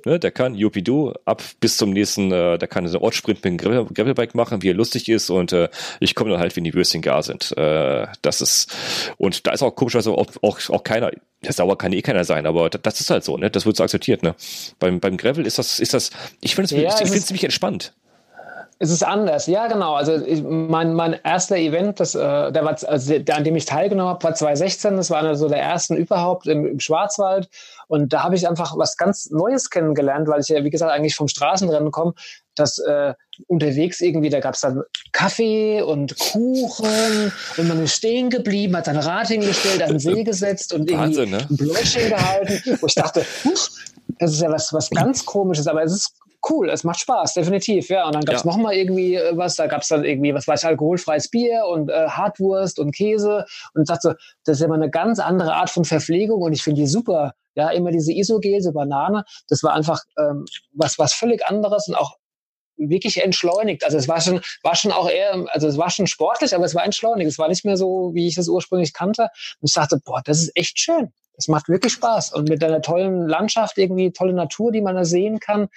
Ne, der kann Jupidu ab bis zum nächsten, äh, der kann einen Ortssprint mit dem Gravelbike machen, wie er lustig ist und äh, ich komme dann halt, wenn die Würstchen gar sind. Äh, das ist und da ist auch komischerweise auch, auch, auch keiner, der sauer kann eh keiner sein, aber das, ist halt so, ne? Das wird so akzeptiert, ne? Beim, beim Gravel ist das, ist das, ich finde es ja, ich, ich finde ziemlich entspannt. Es ist anders, ja genau. Also ich, mein, mein erster Event, das, äh, der war, also der, an dem ich teilgenommen habe, war 2016. Das war einer so der ersten überhaupt im, im Schwarzwald. Und da habe ich einfach was ganz Neues kennengelernt, weil ich ja, wie gesagt, eigentlich vom Straßenrennen komme, dass äh, unterwegs irgendwie, da gab es dann Kaffee und Kuchen und man ist stehen geblieben, hat sein Rad hingestellt, an den See gesetzt und irgendwie Wahnsinn, ne? ein Blödchen gehalten, wo ich dachte, huch, das ist ja was, was ganz komisches, aber es ist cool, es macht Spaß, definitiv, ja. Und dann gab es ja. noch irgendwie äh, was, da gab es dann irgendwie, was weiß ich, alkoholfreies Bier und äh, Hartwurst und Käse und ich dachte, das ist ja mal eine ganz andere Art von Verpflegung und ich finde die super. Ja, immer diese Isogel, so Banane, das war einfach ähm, was, was völlig anderes und auch wirklich entschleunigt. Also es war schon, war schon auch eher, also es war schon sportlich, aber es war entschleunigt. Es war nicht mehr so, wie ich es ursprünglich kannte. Und ich dachte, boah, das ist echt schön. Es macht wirklich Spaß. Und mit einer tollen Landschaft, irgendwie tolle Natur, die man da sehen kann,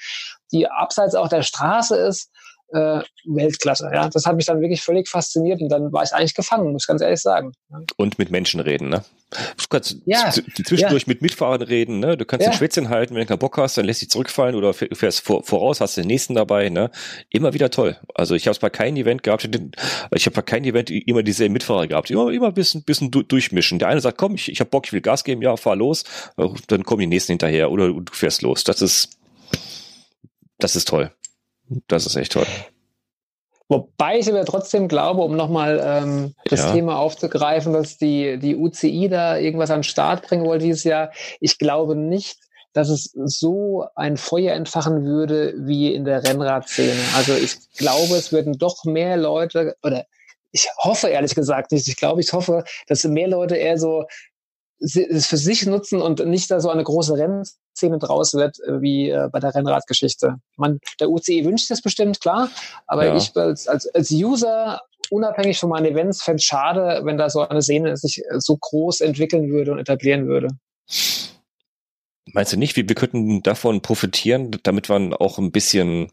die abseits auch der Straße ist, äh, Weltklasse. Ja, das hat mich dann wirklich völlig fasziniert und dann war ich eigentlich gefangen, muss ich ganz ehrlich sagen. Und mit Menschen reden, ne? Du kannst ja, zwischendurch ja. mit Mitfahrern reden, ne? Du kannst ja. ein Schwätzchen halten, wenn du keinen Bock hast, dann lässt dich zurückfallen oder fährst vor, voraus, hast den nächsten dabei, ne? Immer wieder toll. Also ich habe es bei keinem Event gehabt, ich habe bei keinem Event immer dieselben Mitfahrer gehabt. Immer, immer ein bisschen, bisschen durchmischen. Der eine sagt, komm, ich, ich habe Bock, ich will Gas geben, ja, fahr los, dann kommen die nächsten hinterher oder du fährst los. Das ist, das ist toll. Das ist echt toll. Wobei ich aber trotzdem glaube, um nochmal ähm, das ja. Thema aufzugreifen, dass die, die UCI da irgendwas an den Start bringen wollte dieses Jahr. Ich glaube nicht, dass es so ein Feuer entfachen würde wie in der Rennradszene. Also ich glaube, es würden doch mehr Leute oder ich hoffe ehrlich gesagt nicht. Ich glaube, ich hoffe, dass mehr Leute eher so es für sich nutzen und nicht da so eine große Rennszene draus wird äh, wie äh, bei der Rennradgeschichte. Man, der UCI wünscht es bestimmt, klar, aber ja. ich als, als, als User unabhängig von meinen Events fände es schade, wenn da so eine Szene sich so groß entwickeln würde und etablieren würde. Meinst du nicht, wir, wir könnten davon profitieren, damit man auch ein bisschen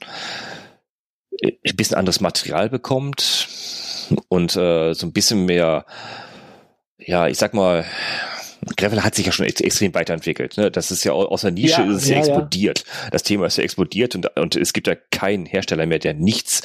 ein bisschen anderes Material bekommt und äh, so ein bisschen mehr, ja, ich sag mal, Gravel hat sich ja schon extrem weiterentwickelt. Ne? Das ist ja aus der Nische ja, ist es ja, ja explodiert. Ja. Das Thema ist ja explodiert und, und es gibt ja keinen Hersteller mehr, der nichts,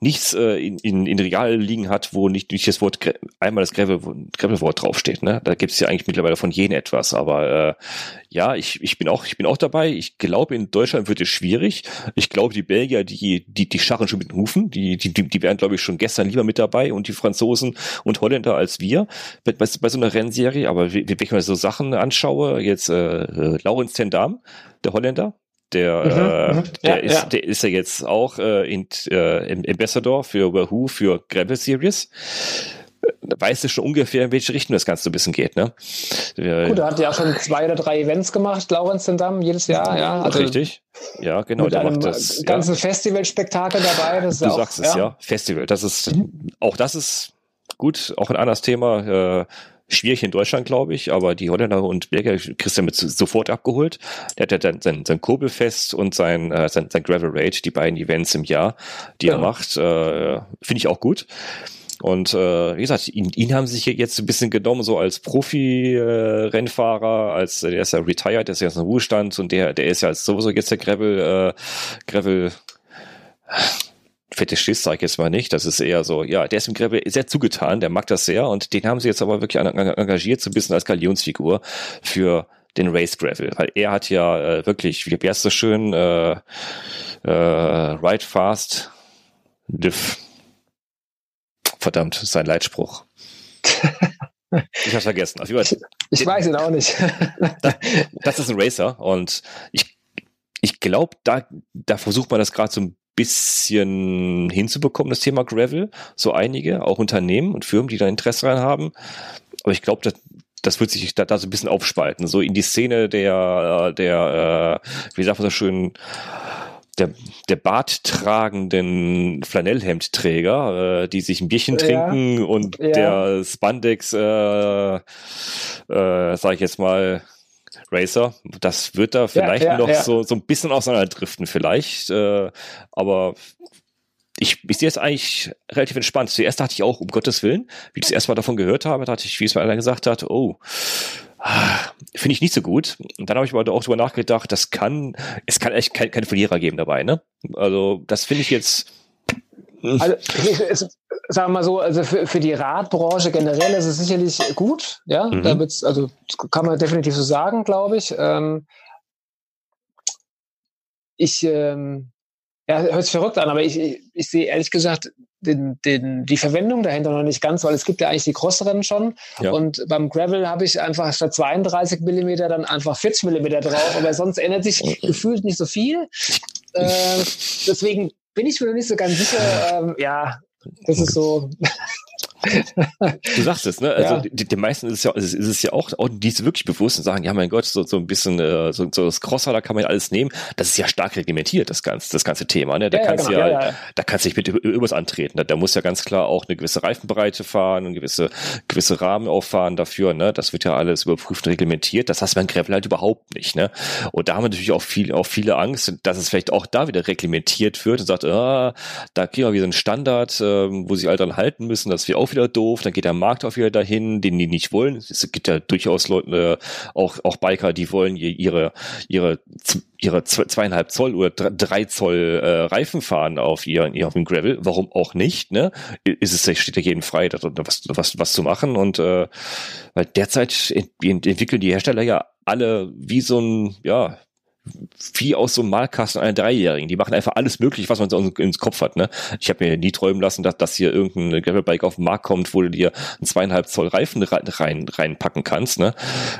nichts äh, in, in, in Regal liegen hat, wo nicht, nicht das Wort einmal das Gravel, Gravel-Wort draufsteht. Ne? Da gibt es ja eigentlich mittlerweile von jedem etwas. Aber äh, ja, ich, ich bin auch, ich bin auch dabei. Ich glaube, in Deutschland wird es schwierig. Ich glaube, die Belgier, die, die, die scharren schon mit den Hufen. Die, die, die wären, glaube ich, schon gestern lieber mit dabei und die Franzosen und Holländer als wir bei, bei, bei so einer Rennserie. Aber wir, wir mir so Sachen anschaue, jetzt äh, äh Laurens Tendam, der Holländer, der, mhm, äh, mhm. der, ja, ist, ja. der ist ja jetzt auch äh, in, äh, Ambassador für Wahoo für Gravel Series. weißt du schon ungefähr, in welche Richtung das Ganze so ein bisschen geht, ne? Gut, er hat ja schon zwei oder drei Events gemacht, Laurens den Damm, jedes Jahr, ja. Also Richtig. Ja, genau. Mit einem das, ganzen ja. Festivalspektakel dabei. Das du sagst auch, es, ja. ja. Festival. Das ist, mhm. auch das ist gut, auch ein anderes Thema. Äh, schwierig in Deutschland, glaube ich, aber die Holländer und Belgier kriegst du mit sofort abgeholt. Der hat ja dann sein, sein Kurbelfest und sein, äh, sein, sein Gravel Raid, die beiden Events im Jahr, die ja. er macht, äh, finde ich auch gut. Und äh, wie gesagt, ihn, ihn haben sich jetzt ein bisschen genommen, so als Profi-Rennfahrer, äh, als der ist ja retired, der ist ja jetzt im Ruhestand und der, der ist ja sowieso jetzt der Gravel, äh, Gravel Fetischist, sag ich jetzt mal nicht. Das ist eher so, ja, der ist im Gravel sehr zugetan, der mag das sehr und den haben sie jetzt aber wirklich engagiert, so ein bisschen als Galionsfigur für den Race Gravel, weil er hat ja äh, wirklich, wie heißt das schön, äh, äh, Ride Fast, Live Verdammt, sein Leitspruch. [laughs] ich hab's vergessen. Auf jeden Fall, ich weiß ihn auch nicht. das, das ist ein Racer und ich, ich glaube, da, da versucht man das gerade so ein bisschen hinzubekommen, das Thema Gravel. So einige, auch Unternehmen und Firmen, die da Interesse dran haben. Aber ich glaube, das, das wird sich da, da so ein bisschen aufspalten. So in die Szene der, der, äh, wie sagt man so schön, der, der barttragenden Flanellhemdträger, äh, die sich ein Bierchen ja. trinken und ja. der Spandex, äh, äh, sag ich jetzt mal, Racer, das wird da vielleicht ja, noch so, so ein bisschen auseinanderdriften vielleicht, äh, aber ich, ich sehe es eigentlich relativ entspannt. Zuerst dachte ich auch, um Gottes Willen, wie ich das erste Mal davon gehört habe, dachte ich, wie es mir einer gesagt hat, oh, Finde ich nicht so gut. Und dann habe ich aber auch drüber nachgedacht, das kann, es kann echt kein, keine Verlierer geben dabei, ne? Also, das finde ich jetzt. Also, [laughs] es, sagen wir mal so, also für, für die Radbranche generell ist es sicherlich gut, ja. Mhm. Da wird's, also, kann man definitiv so sagen, glaube ich. Ähm, ich, ähm, ja, hört sich verrückt an, aber ich, ich, ich sehe ehrlich gesagt den, den, die Verwendung dahinter noch nicht ganz, weil es gibt ja eigentlich die Crossrennen schon. Ja. Und beim Gravel habe ich einfach statt 32 Millimeter dann einfach 40 Millimeter drauf, aber sonst ändert sich [laughs] gefühlt nicht so viel. Äh, deswegen bin ich mir noch nicht so ganz sicher. Ähm, ja, das ist so. Du sagst es, ne? Also ja. die, die meisten ist es ja, ist, ist es ja auch, die ist wirklich bewusst und sagen, ja mein Gott, so, so ein bisschen äh, so, so das Crosser, da kann man alles nehmen. Das ist ja stark reglementiert, das ganze, das ganze Thema. Ne? Da ja, kannst genau, ja, ja, da kannst du nicht mit irgendwas antreten. Da, da muss ja ganz klar auch eine gewisse Reifenbreite fahren, eine gewisse, gewisse Rahmen auffahren dafür. Ne? Das wird ja alles überprüft und reglementiert. Das hast du beim Gravel halt überhaupt nicht. Ne? Und da haben wir natürlich auch viel, auch viele Angst, dass es vielleicht auch da wieder reglementiert wird und sagt, ah, da kriegen wir wieder einen Standard, äh, wo sie halt dann halten müssen, dass wir auch wieder doof, dann geht der Markt auch wieder dahin, den die nicht wollen. Es gibt ja durchaus Leute, äh, auch, auch Biker, die wollen ihre, ihre, ihre zweieinhalb Zoll oder drei Zoll äh, Reifen fahren auf ihren, auf dem Gravel. Warum auch nicht, ne? Ist es, steht ja jedem frei, da was, was, was zu machen und, äh, weil derzeit entwickeln die Hersteller ja alle wie so ein, ja, wie aus so einem Malkasten einer Dreijährigen. Die machen einfach alles möglich, was man so ins Kopf hat. Ne? Ich habe mir nie träumen lassen, dass, dass hier irgendein Gravelbike auf den Markt kommt, wo du dir einen zweieinhalb Zoll Reifen rein, reinpacken kannst. Ne?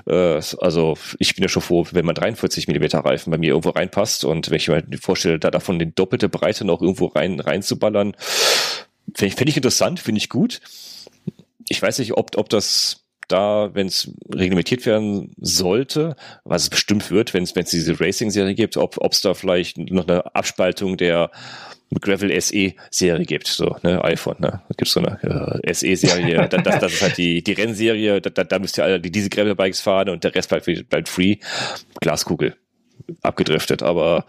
Äh, also ich bin ja schon froh, wenn man 43 Millimeter Reifen bei mir irgendwo reinpasst und wenn ich mir vorstelle, da davon die doppelte Breite noch irgendwo rein reinzuballern, finde ich, find ich interessant, finde ich gut. Ich weiß nicht, ob, ob das da, wenn es reglementiert werden sollte, was es bestimmt wird, wenn es diese Racing-Serie gibt, ob es da vielleicht noch eine Abspaltung der Gravel SE-Serie gibt, so, ne, iPhone, ne? Da gibt's so eine äh, SE-Serie, [laughs] das, das, das ist halt die, die Rennserie, da, da, da müsst ihr alle die, diese Gravel-Bikes fahren und der Rest bleibt, bleibt free. Glaskugel abgedriftet, aber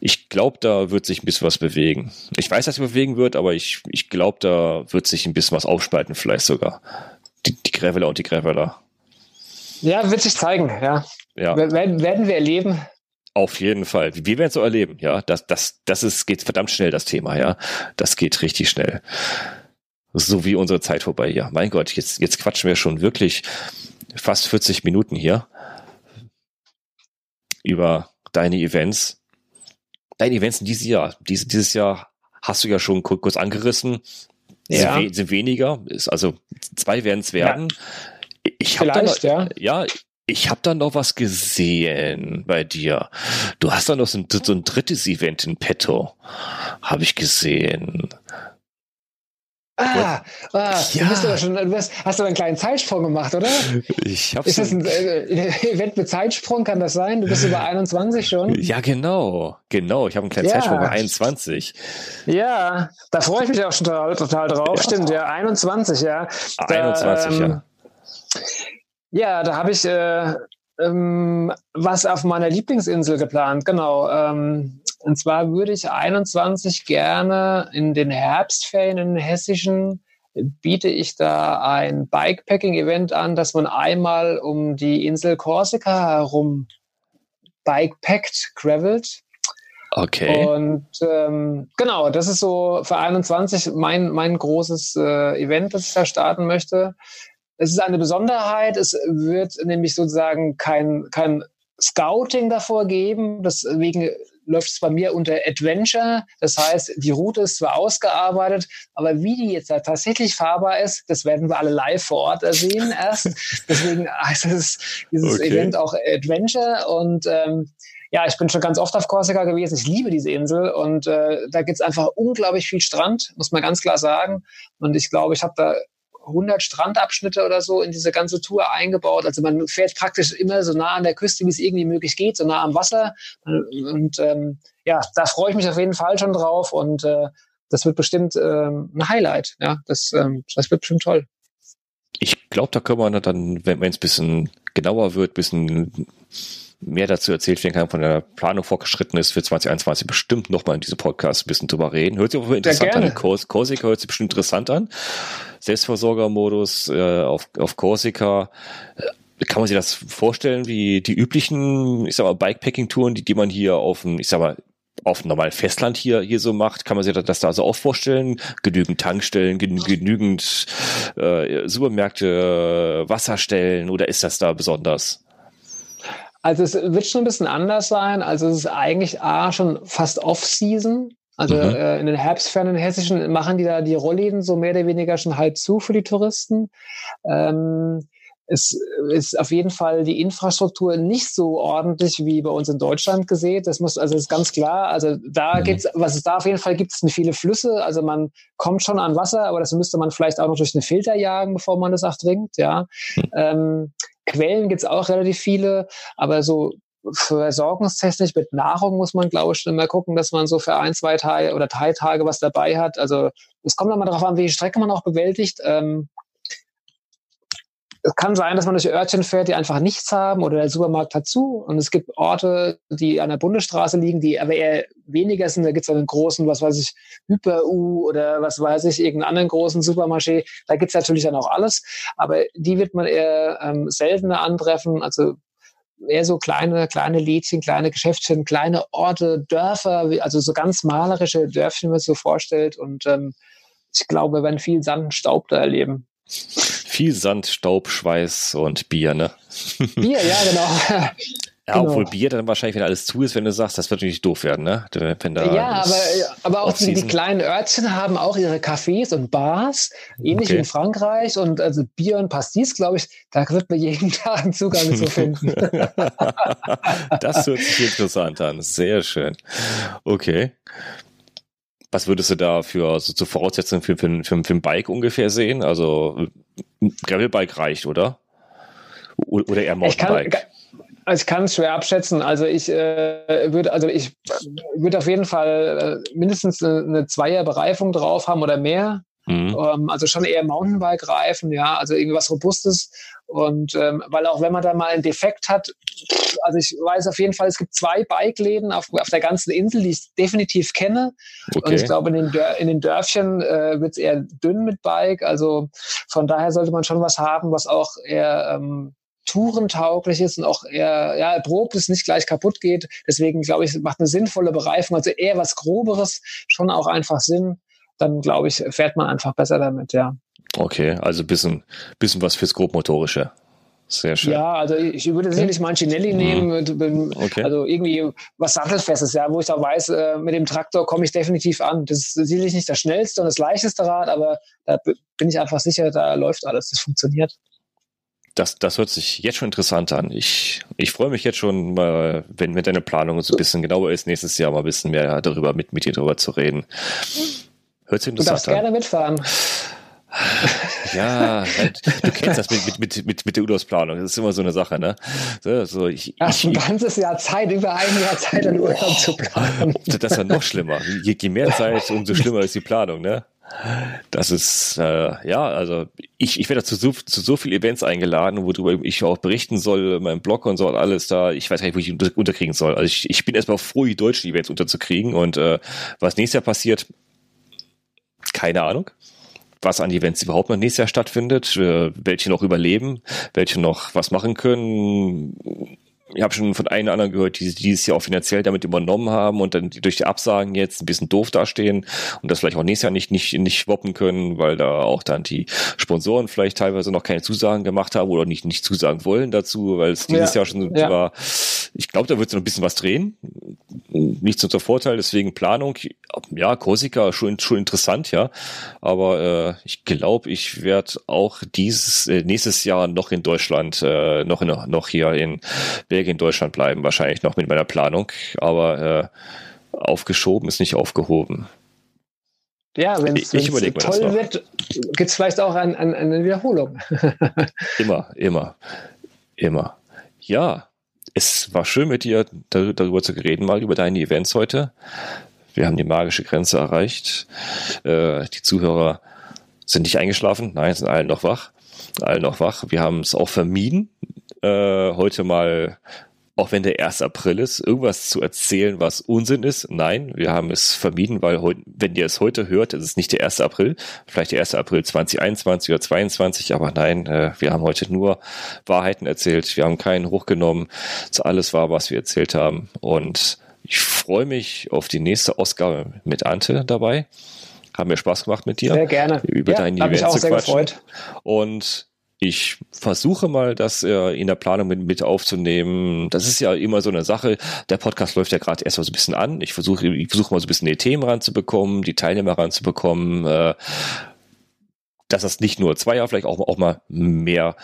ich glaube, da wird sich ein bisschen was bewegen. Ich weiß, dass es bewegen wird, aber ich, ich glaube, da wird sich ein bisschen was aufspalten, vielleicht sogar die, die Graveler und die Graveler. Ja, wird sich zeigen, ja. ja. Werden, werden wir erleben. Auf jeden Fall. Wir werden es so erleben, ja. Das, das, das ist, geht verdammt schnell, das Thema, ja. Das geht richtig schnell. So wie unsere Zeit vorbei hier. Mein Gott, jetzt, jetzt quatschen wir schon wirklich fast 40 Minuten hier über deine Events. Deine Events in diesem Jahr. Dies, dieses Jahr hast du ja schon kurz angerissen ja. sind, sind weniger. Ist also zwei werden es werden. Ja. Ich habe da ja. ja, ich habe da noch was gesehen bei dir. Du hast da noch so ein, so ein drittes Event in petto, habe ich gesehen. Ah, ah ja. du bist aber schon, du bist, hast du einen kleinen Zeitsprung gemacht, oder? Ich hab's Ist das ein äh, Event mit Zeitsprung, kann das sein? Du bist über 21 schon? Ja, genau. Genau, ich habe einen kleinen ja. Zeitsprung bei 21. Ja, da freue ich mich auch schon total, total drauf. Ja. Stimmt, ja, 21, ja. Da, 21, ähm, ja. Ja, da habe ich äh, ähm, was auf meiner Lieblingsinsel geplant, genau. Ähm, und zwar würde ich 21 gerne in den Herbstferien in den hessischen biete ich da ein Bikepacking-Event an, dass man einmal um die Insel Korsika herum bikepackt, gravelt. Okay. Und ähm, genau, das ist so für 21 mein, mein großes äh, Event, das ich da starten möchte. Es ist eine Besonderheit. Es wird nämlich sozusagen kein, kein Scouting davor geben. Deswegen läuft es bei mir unter Adventure. Das heißt, die Route ist zwar ausgearbeitet, aber wie die jetzt da tatsächlich fahrbar ist, das werden wir alle live vor Ort sehen [laughs] erst. Deswegen heißt es dieses okay. Event auch Adventure und ähm, ja, ich bin schon ganz oft auf Korsika gewesen. Ich liebe diese Insel und äh, da gibt's einfach unglaublich viel Strand, muss man ganz klar sagen. Und ich glaube, ich habe da 100 Strandabschnitte oder so in diese ganze Tour eingebaut. Also man fährt praktisch immer so nah an der Küste, wie es irgendwie möglich geht, so nah am Wasser. Und ähm, ja, da freue ich mich auf jeden Fall schon drauf und äh, das wird bestimmt ähm, ein Highlight. Ja, das, ähm, das wird bestimmt toll. Ich glaube, da können wir dann, wenn es ein bisschen genauer wird, ein bisschen mehr dazu erzählt werden kann, von der Planung vorgeschritten ist für 2021, bestimmt nochmal in diesem Podcast ein bisschen drüber reden. Hört sich auch interessant an. Kors Korsika hört sich bestimmt interessant an. Selbstversorgermodus äh, auf, auf Korsika. Äh, kann man sich das vorstellen, wie die üblichen, ich sag mal, Bikepacking-Touren, die, die man hier auf dem, ich sag mal, auf dem normalen Festland hier, hier so macht, kann man sich das da also auch vorstellen? Genügend Tankstellen, genügend äh, Supermärkte, Wasserstellen oder ist das da besonders? Also es wird schon ein bisschen anders sein. Also es ist eigentlich A, schon fast Off-Season. Also mhm. äh, in den Herbstferien Hessischen machen die da die Rollläden so mehr oder weniger schon halb zu für die Touristen. Ähm, es ist auf jeden Fall die Infrastruktur nicht so ordentlich wie bei uns in Deutschland gesehen. Das muss, also ist ganz klar. Also da mhm. gibt's, was es da auf jeden Fall gibt, sind viele Flüsse. Also man kommt schon an Wasser, aber das müsste man vielleicht auch noch durch einen Filter jagen, bevor man das auch trinkt, ja. Mhm. Ähm, Quellen gibt's auch relativ viele, aber so versorgungstechnisch mit Nahrung muss man, glaube ich, schon immer gucken, dass man so für ein, zwei Tage oder drei Tage was dabei hat. Also es kommt immer darauf an, welche Strecke man auch bewältigt. Ähm, es kann sein, dass man durch Örtchen fährt, die einfach nichts haben oder der Supermarkt hat zu. Und es gibt Orte, die an der Bundesstraße liegen, die aber eher weniger sind. Da gibt es einen großen, was weiß ich, Hyper-U oder was weiß ich, irgendeinen anderen großen Supermarché. Da gibt es natürlich dann auch alles. Aber die wird man eher ähm, seltener antreffen. Also eher so kleine, kleine Lädchen, kleine Geschäftchen, kleine Orte, Dörfer, also so ganz malerische Dörfchen, wenn man sich so vorstellt. Und ähm, ich glaube, wir werden viel Sand und Staub da erleben. Viel Sand, Staub, Schweiß und Bier, ne? Bier, ja, [laughs] genau. Ja, genau. obwohl Bier dann wahrscheinlich, wenn alles zu ist, wenn du sagst, das wird natürlich doof werden, ne? Wenn da ja, aber, aber auch die, die, kleinen Örtchen haben auch ihre Cafés und Bars, ähnlich okay. wie in Frankreich. Und also Bier und Pastis, glaube ich, da wird man jeden [laughs] Tag einen Zugang zu [laughs] finden. das hört sich interessant an. Sehr schön. Okay. Was würdest du da für also zur Voraussetzung für, für, für, für ein Bike ungefähr sehen? Also Gravelbike reicht, oder? Oder eher Mountainbike? Ich kann es schwer abschätzen. Also ich äh, würde, also ich würde auf jeden Fall äh, mindestens eine, eine Zweierbereifung drauf haben oder mehr. Mhm. Ähm, also schon eher Mountainbike-Reifen, ja, also irgendwas Robustes. Und ähm, weil auch wenn man da mal einen Defekt hat, also ich weiß auf jeden Fall, es gibt zwei Bike-Läden auf, auf der ganzen Insel, die ich definitiv kenne. Okay. Und ich glaube, in den, Dör in den Dörfchen äh, wird es eher dünn mit Bike. Also von daher sollte man schon was haben, was auch eher ähm, tourentauglich ist und auch eher ja, erprobt ist, nicht gleich kaputt geht. Deswegen glaube ich, macht eine sinnvolle Bereifung, also eher was Groberes, schon auch einfach Sinn. Dann glaube ich, fährt man einfach besser damit, ja. Okay, also bisschen, bisschen was fürs Grobmotorische. Sehr schön. Ja, also ich würde sicherlich mal ein Chinelli mhm. nehmen, okay. also irgendwie was Sattelfestes, ja, wo ich auch weiß, äh, mit dem Traktor komme ich definitiv an. Das ist sicherlich nicht das schnellste und das leichteste Rad, aber da bin ich einfach sicher, da läuft alles, das funktioniert. Das, das hört sich jetzt schon interessant an. Ich, ich freue mich jetzt schon, mal, wenn, wenn deine Planung so ein bisschen genauer ist, nächstes Jahr mal ein bisschen mehr darüber mit, mit dir darüber zu reden. Hört sich Du darfst an. gerne mitfahren. Ja, halt, du kennst das mit, mit, mit, mit der Urlaubsplanung. Das ist immer so eine Sache, ne? So, so, ich, Hast ein ganzes Jahr Zeit, über ein Jahr Zeit, einen Urlaub oh, zu planen. Das ist ja noch schlimmer. Je, je mehr Zeit, umso schlimmer ist die Planung, ne? Das ist, äh, ja, also ich, ich werde zu so, zu so vielen Events eingeladen, worüber ich auch berichten soll, mein Blog und so und alles da. Ich weiß gar nicht, wo ich unter, unterkriegen soll. Also ich, ich bin erstmal froh, die deutschen Events unterzukriegen und äh, was nächstes Jahr passiert, keine Ahnung was an Events überhaupt noch nächstes Jahr stattfindet, äh, welche noch überleben, welche noch was machen können ich habe schon von einem oder anderen gehört, die dieses Jahr auch finanziell damit übernommen haben und dann durch die Absagen jetzt ein bisschen doof dastehen und das vielleicht auch nächstes Jahr nicht, nicht, nicht woppen können, weil da auch dann die Sponsoren vielleicht teilweise noch keine Zusagen gemacht haben oder nicht, nicht zusagen wollen dazu, weil es dieses ja, Jahr schon ja. war. Ich glaube, da wird sich noch ein bisschen was drehen. Nichts unser Vorteil, deswegen Planung. Ja, Korsika schon, schon interessant, ja. Aber äh, ich glaube, ich werde auch dieses äh, nächstes Jahr noch in Deutschland, äh, noch, in, noch hier in Belgien Belgien, Deutschland bleiben, wahrscheinlich noch mit meiner Planung. Aber äh, aufgeschoben ist nicht aufgehoben. Ja, wenn es toll wird, gibt es vielleicht auch ein, ein, eine Wiederholung. [laughs] immer, immer, immer. Ja, es war schön mit dir darüber zu reden, mal über deine Events heute. Wir haben die magische Grenze erreicht. Äh, die Zuhörer sind nicht eingeschlafen, nein, sind alle noch wach. Alle noch wach. Wir haben es auch vermieden, äh, heute mal, auch wenn der 1. April ist, irgendwas zu erzählen, was Unsinn ist. Nein, wir haben es vermieden, weil heute, wenn ihr es heute hört, ist es nicht der 1. April, vielleicht der 1. April 2021 oder 2022, aber nein, äh, wir haben heute nur Wahrheiten erzählt. Wir haben keinen hochgenommen. Das alles war, was wir erzählt haben. Und ich freue mich auf die nächste Ausgabe mit Ante dabei. Haben mir Spaß gemacht mit dir. Sehr gerne. Über ja, dein Event zu quatschen. Gefreut. Und ich versuche mal, das äh, in der Planung mit, mit aufzunehmen. Das ist ja immer so eine Sache. Der Podcast läuft ja gerade erst mal so ein bisschen an. Ich versuche, ich versuche mal so ein bisschen die Themen ranzubekommen, die Teilnehmer ranzubekommen. Äh, dass das nicht nur zwei vielleicht auch, auch mal mehr,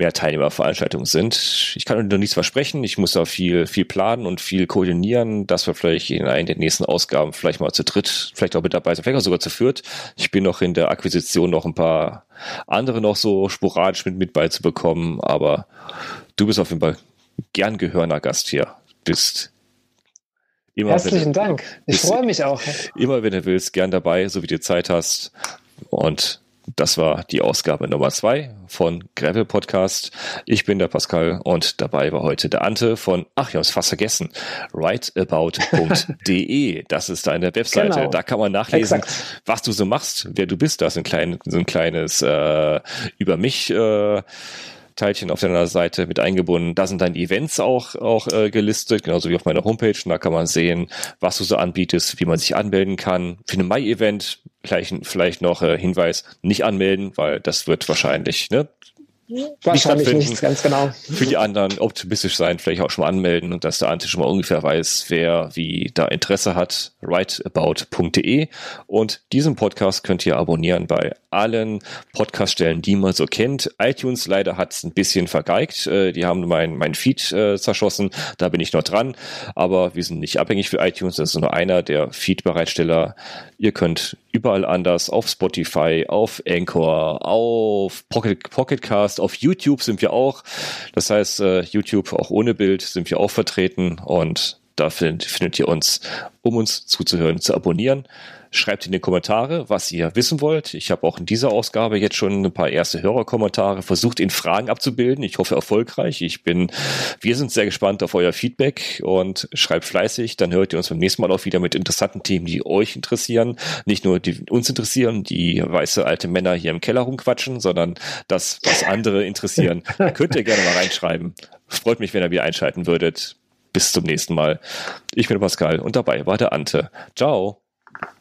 mehr Teilnehmerveranstaltungen sind. Ich kann noch nichts versprechen. Ich muss da viel, viel planen und viel koordinieren, dass wir vielleicht in einer der nächsten Ausgaben vielleicht mal zu dritt, vielleicht auch mit dabei sind, vielleicht auch sogar zu viert. Ich bin noch in der Akquisition noch ein paar andere noch so sporadisch mit, mit beizubekommen, aber du bist auf jeden Fall gern gehörner Gast hier. Bist immer, Herzlichen du, Dank. Ich freue mich auch. Immer, wenn du willst, gern dabei, so wie du Zeit hast. Und das war die Ausgabe Nummer zwei von Gravel Podcast. Ich bin der Pascal und dabei war heute der Ante von, ach, ich habe es fast vergessen, writeabout.de. [laughs] Das ist deine Webseite. Genau. Da kann man nachlesen, Exakt. was du so machst, wer du bist. Da ist ein, klein, so ein kleines äh, über mich äh, Teilchen auf deiner Seite mit eingebunden. Da sind dann die Events auch, auch äh, gelistet, genauso wie auf meiner Homepage. Und da kann man sehen, was du so anbietest, wie man sich anmelden kann. Für ein Mai-Event vielleicht, vielleicht noch äh, Hinweis, nicht anmelden, weil das wird wahrscheinlich ne, Wahrscheinlich nicht, ganz genau. Für die anderen optimistisch sein, vielleicht auch schon mal anmelden und dass der Ante schon mal ungefähr weiß, wer wie da Interesse hat. writeabout.de und diesen Podcast könnt ihr abonnieren bei allen Podcaststellen, die man so kennt. iTunes leider hat es ein bisschen vergeigt. Äh, die haben mein, mein Feed äh, zerschossen. Da bin ich noch dran. Aber wir sind nicht abhängig für iTunes. Das ist nur einer der Feed-Bereitsteller. Ihr könnt überall anders auf Spotify, auf Anchor, auf Pocket, Pocketcast, auf YouTube sind wir auch. Das heißt, äh, YouTube auch ohne Bild sind wir auch vertreten und da findet, findet ihr uns, um uns zuzuhören, zu abonnieren. Schreibt in die Kommentare, was ihr wissen wollt. Ich habe auch in dieser Ausgabe jetzt schon ein paar erste Hörerkommentare versucht, in Fragen abzubilden. Ich hoffe erfolgreich. Ich bin, wir sind sehr gespannt auf euer Feedback und schreibt fleißig. Dann hört ihr uns beim nächsten Mal auch wieder mit interessanten Themen, die euch interessieren. Nicht nur die uns interessieren, die weiße alte Männer hier im Keller rumquatschen, sondern das, was andere interessieren. Könnt ihr gerne mal reinschreiben. Freut mich, wenn ihr wieder einschalten würdet. Bis zum nächsten Mal. Ich bin Pascal und dabei war der Ante. Ciao.